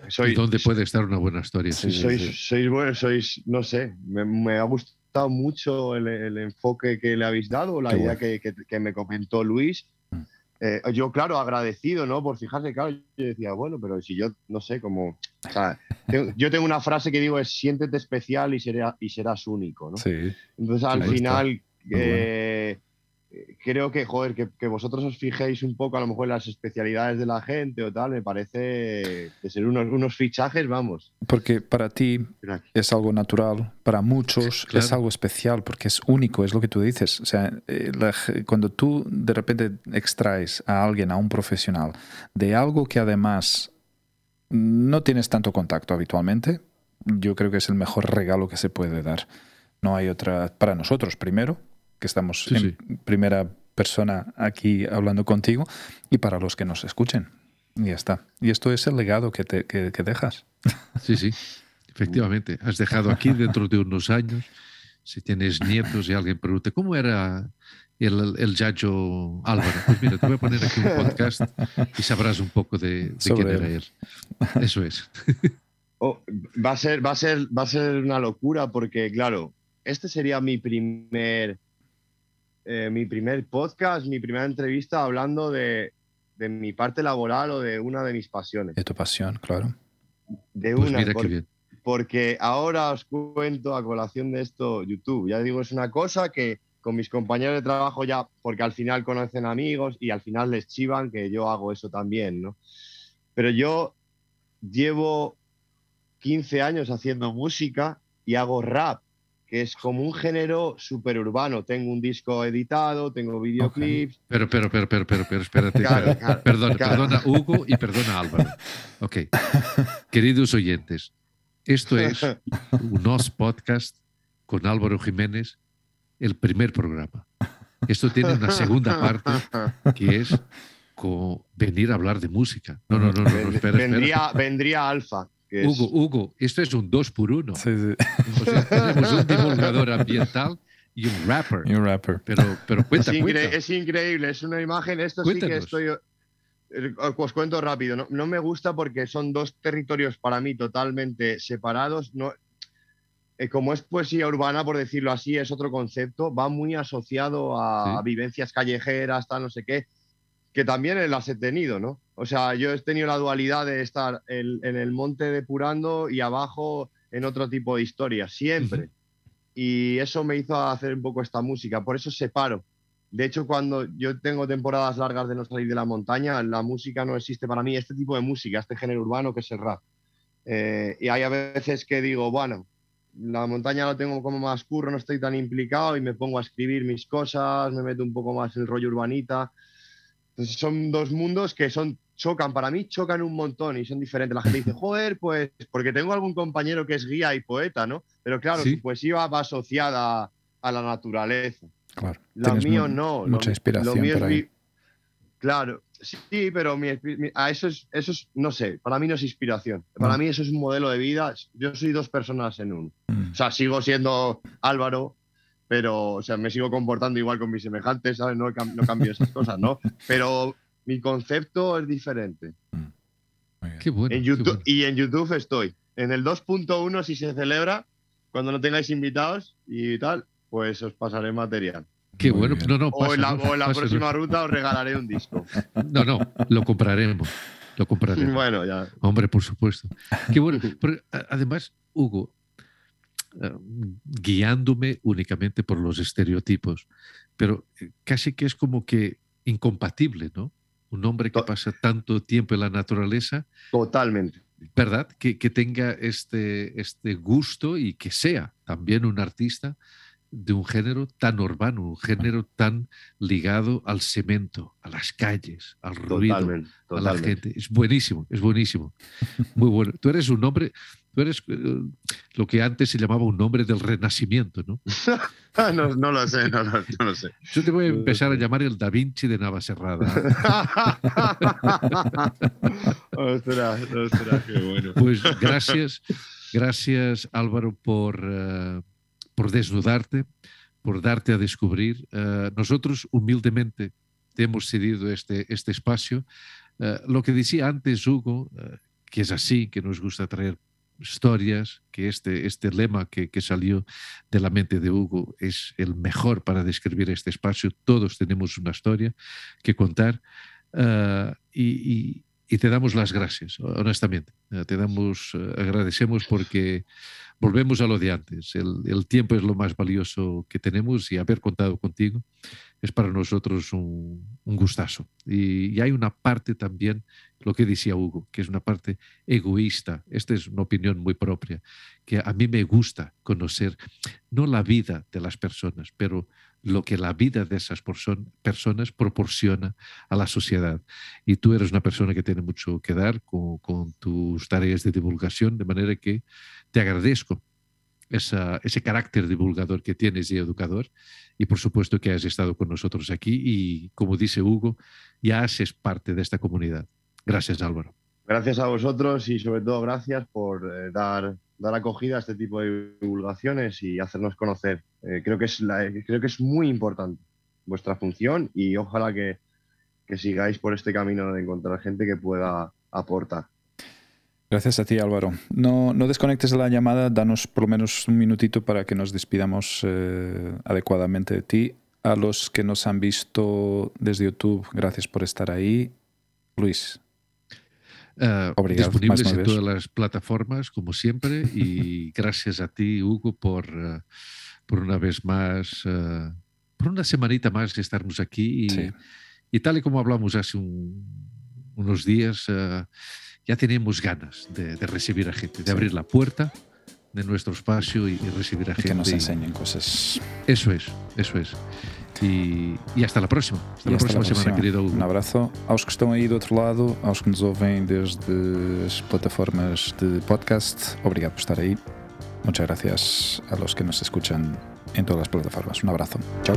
¿Y Soy, dónde puede estar una buena historia? Sí, sí, sois, sois buenos, sois, no sé, me, me ha gustado mucho el, el enfoque que le habéis dado, la Qué idea bueno. que, que- que me comentó Luis. Mm. Eh, yo, claro, agradecido, ¿no? Por fijarse, claro, yo decía, bueno, pero si yo, no sé, como, o sea, tengo- yo tengo una frase que digo es, siéntete especial y, será, y serás único, ¿no? Sí, Entonces, al final, Muy eh, creo que, joder, que, que vosotros os fijéis un poco a lo mejor en las especialidades de la gente o tal, me parece que ser unos, unos fichajes, vamos. porque para ti es algo natural, para muchos Claro. es algo especial porque es único, es lo que tú dices. O sea, eh, la cuando tú de repente extraes a alguien, a un profesional, de algo que además no tienes tanto contacto habitualmente, yo creo que es el mejor regalo que se puede dar. No hay otra, para nosotros primero, que estamos Sí, en sí. primera persona aquí hablando contigo, y para los que nos escuchen. Y ya está. Y esto es el legado que, te, que- que dejas. Sí, sí, efectivamente. Has dejado aquí dentro de unos años, si tienes nietos y alguien pregunte, ¿cómo era el, el Yayo Álvaro? Pues mira, te voy a poner aquí un podcast y sabrás un poco de, de quién era él. él. Eso es. Oh, va, a ser, va, a ser, va a ser una locura porque, claro, este sería mi primer, eh, mi primer podcast, mi primera entrevista hablando de, de mi parte laboral o de una de mis pasiones. De tu pasión, claro. De Pues una, mira por- qué bien. porque ahora os cuento a colación de esto YouTube. Ya digo, es una cosa que con mis compañeros de trabajo ya, porque al final conocen amigos y al final les chivan que yo hago eso también, ¿no? Pero yo llevo 15 años haciendo música y hago rap, que es como un género súper urbano. Tengo un disco editado, tengo videoclips. Pero, pero, pero, pero, pero, pero espérate. Claro, claro, perdona, claro. perdona Hugo y perdona Álvaro. Ok. Queridos oyentes, esto es un Os Podcast con Álvaro Jiménez, el primer programa. Esto tiene una segunda parte que es venir a hablar de música. No, no, no, no, no, espera. vendría, vendría Alfa. Que es- Hugo, Hugo, esto es un dos por uno. Sí, sí. O sea, tenemos un divulgador ambiental y un rapper. Y un rapper. Pero, pero cuenta, es, incre- cuenta. es increíble, es una imagen. Esto sí que estoy. eh, Os cuento rápido. No, no me gusta porque son dos territorios para mí totalmente separados. No, eh, como es poesía urbana, por decirlo así, es otro concepto. Va muy asociado a Sí. vivencias callejeras, tal, no sé qué, que también las he tenido, ¿no? O sea, yo he tenido la dualidad de estar en, en el monte depurando y abajo en otro tipo de historias, siempre. Y eso me hizo hacer un poco esta música. Por eso separo. De hecho, cuando yo tengo temporadas largas de no salir de la montaña, la música no existe para mí, este tipo de música, este género urbano que es el rap. Eh, y hay a veces que digo, bueno, la montaña lo tengo como más curro, no estoy tan implicado y me pongo a escribir mis cosas, me meto un poco más en el rollo urbanita. Entonces son dos mundos que son chocan, para mí chocan un montón y son diferentes. La gente dice, joder, pues, porque tengo algún compañero que es guía y poeta, ¿no? Pero claro, Sí. su poesía va asociada a la naturaleza. Claro. Lo Tienes mío no. Mucha lo, inspiración lo mío por es ahí. Claro, sí, pero mi, mi- a eso es, eso es, no sé, para mí no es inspiración. Para Mm. mí eso es un modelo de vida. Yo soy dos personas en uno. Mm. O sea, sigo siendo Álvaro, pero o sea, me sigo comportando igual con mis semejantes, ¿sabes? No, no cambio esas cosas, ¿no? Pero mi concepto es diferente. Bien. Qué bueno. En qué YouTube, bueno. Y en YouTube estoy. En el 2.1, si se celebra, cuando no tengáis invitados y tal, pues os pasaré material. Qué Muy bueno. bien. No, no, O en la, pásanos, o en la próxima ruta os regalaré un disco. No, no, lo compraremos. Lo compraremos. bueno, ya. Hombre, por supuesto. Qué bueno. Pero, además, Hugo, guiándome únicamente por los estereotipos, pero eh, casi que es como que incompatible, ¿no? Un hombre que pasa tanto tiempo en la naturaleza, Totalmente. ¿verdad? Que, que tenga este, este gusto y que sea también un artista de un género tan urbano, un género tan ligado al cemento, a las calles, al ruido, Totalmente. a la gente. Es buenísimo, es buenísimo. Muy bueno. Tú eres un hombre, tú eres eh, lo que antes se llamaba un nombre del renacimiento, ¿no? no, no, lo sé, no, no, no, lo sé. Yo te voy a empezar a llamar el Da Vinci de Navacerrada. ostras, ostras, qué bueno. Pues gracias, gracias Álvaro por, uh, por desnudarte, por darte a descubrir. Uh, nosotros humildemente te hemos cedido este, este espacio. Uh, lo que decía antes Hugo, que es así, que nos gusta traer historias, que este, este lema que, que, salió de la mente de Hugo es el mejor para describir este espacio. Todos tenemos una historia que contar uh, y, y, y, te damos las gracias, honestamente. Uh, te damos, uh, agradecemos porque volvemos a lo de antes. El, tiempo es lo más valioso que tenemos y haber contado contigo es para nosotros un, un gustazo. Y, y, hay una parte también, lo que decía Hugo, que es una parte egoísta. Esta es una opinión muy propia, que a mí me gusta conocer no la vida de las personas, pero lo que la vida de esas person personas proporciona a la sociedad. Y tú eres una persona que tiene mucho que dar con, tus tareas de divulgación, de manera que te agradezco ese carácter divulgador que tienes y educador. Y por supuesto que has estado con nosotros aquí y, como dice Hugo, ya haces parte de esta comunidad. Gracias, Álvaro. Gracias a vosotros y sobre todo gracias por eh, dar, dar acogida a este tipo de divulgaciones y hacernos conocer. Eh, creo, que es creo que es muy importante vuestra función y ojalá que, que sigáis por este camino de encontrar gente que pueda aportar. Gracias a ti, Álvaro. No, no, desconectes la llamada, danos por lo menos un minutito para que nos despidamos eh, adecuadamente de ti. A los que nos han visto desde YouTube, gracias por estar ahí. Luis. Uh, Obrigado, disponibles en todas las plataformas, como siempre, y gracias a ti, Hugo, por, uh, por una vez más, uh, por una semanita más de estarnos aquí. Y, sí. y, tal y como hablamos hace un, unos días, ya tenemos ganas de, de, recibir a gente, de sí. abrir la puerta de nuestro espacio y, y recibir a y gente. Que nos enseñen cosas. Eso es, eso es. E, e, hasta la próxima. Hasta, e próxima semana, querido Hugo. Um abraço aos que estão aí do outro lado, aos que nos ouvem desde as plataformas de podcast. Obrigado por estar aí. Muchas gracias a los que nos escuchan en todas las plataformas. Un abrazo. Chao.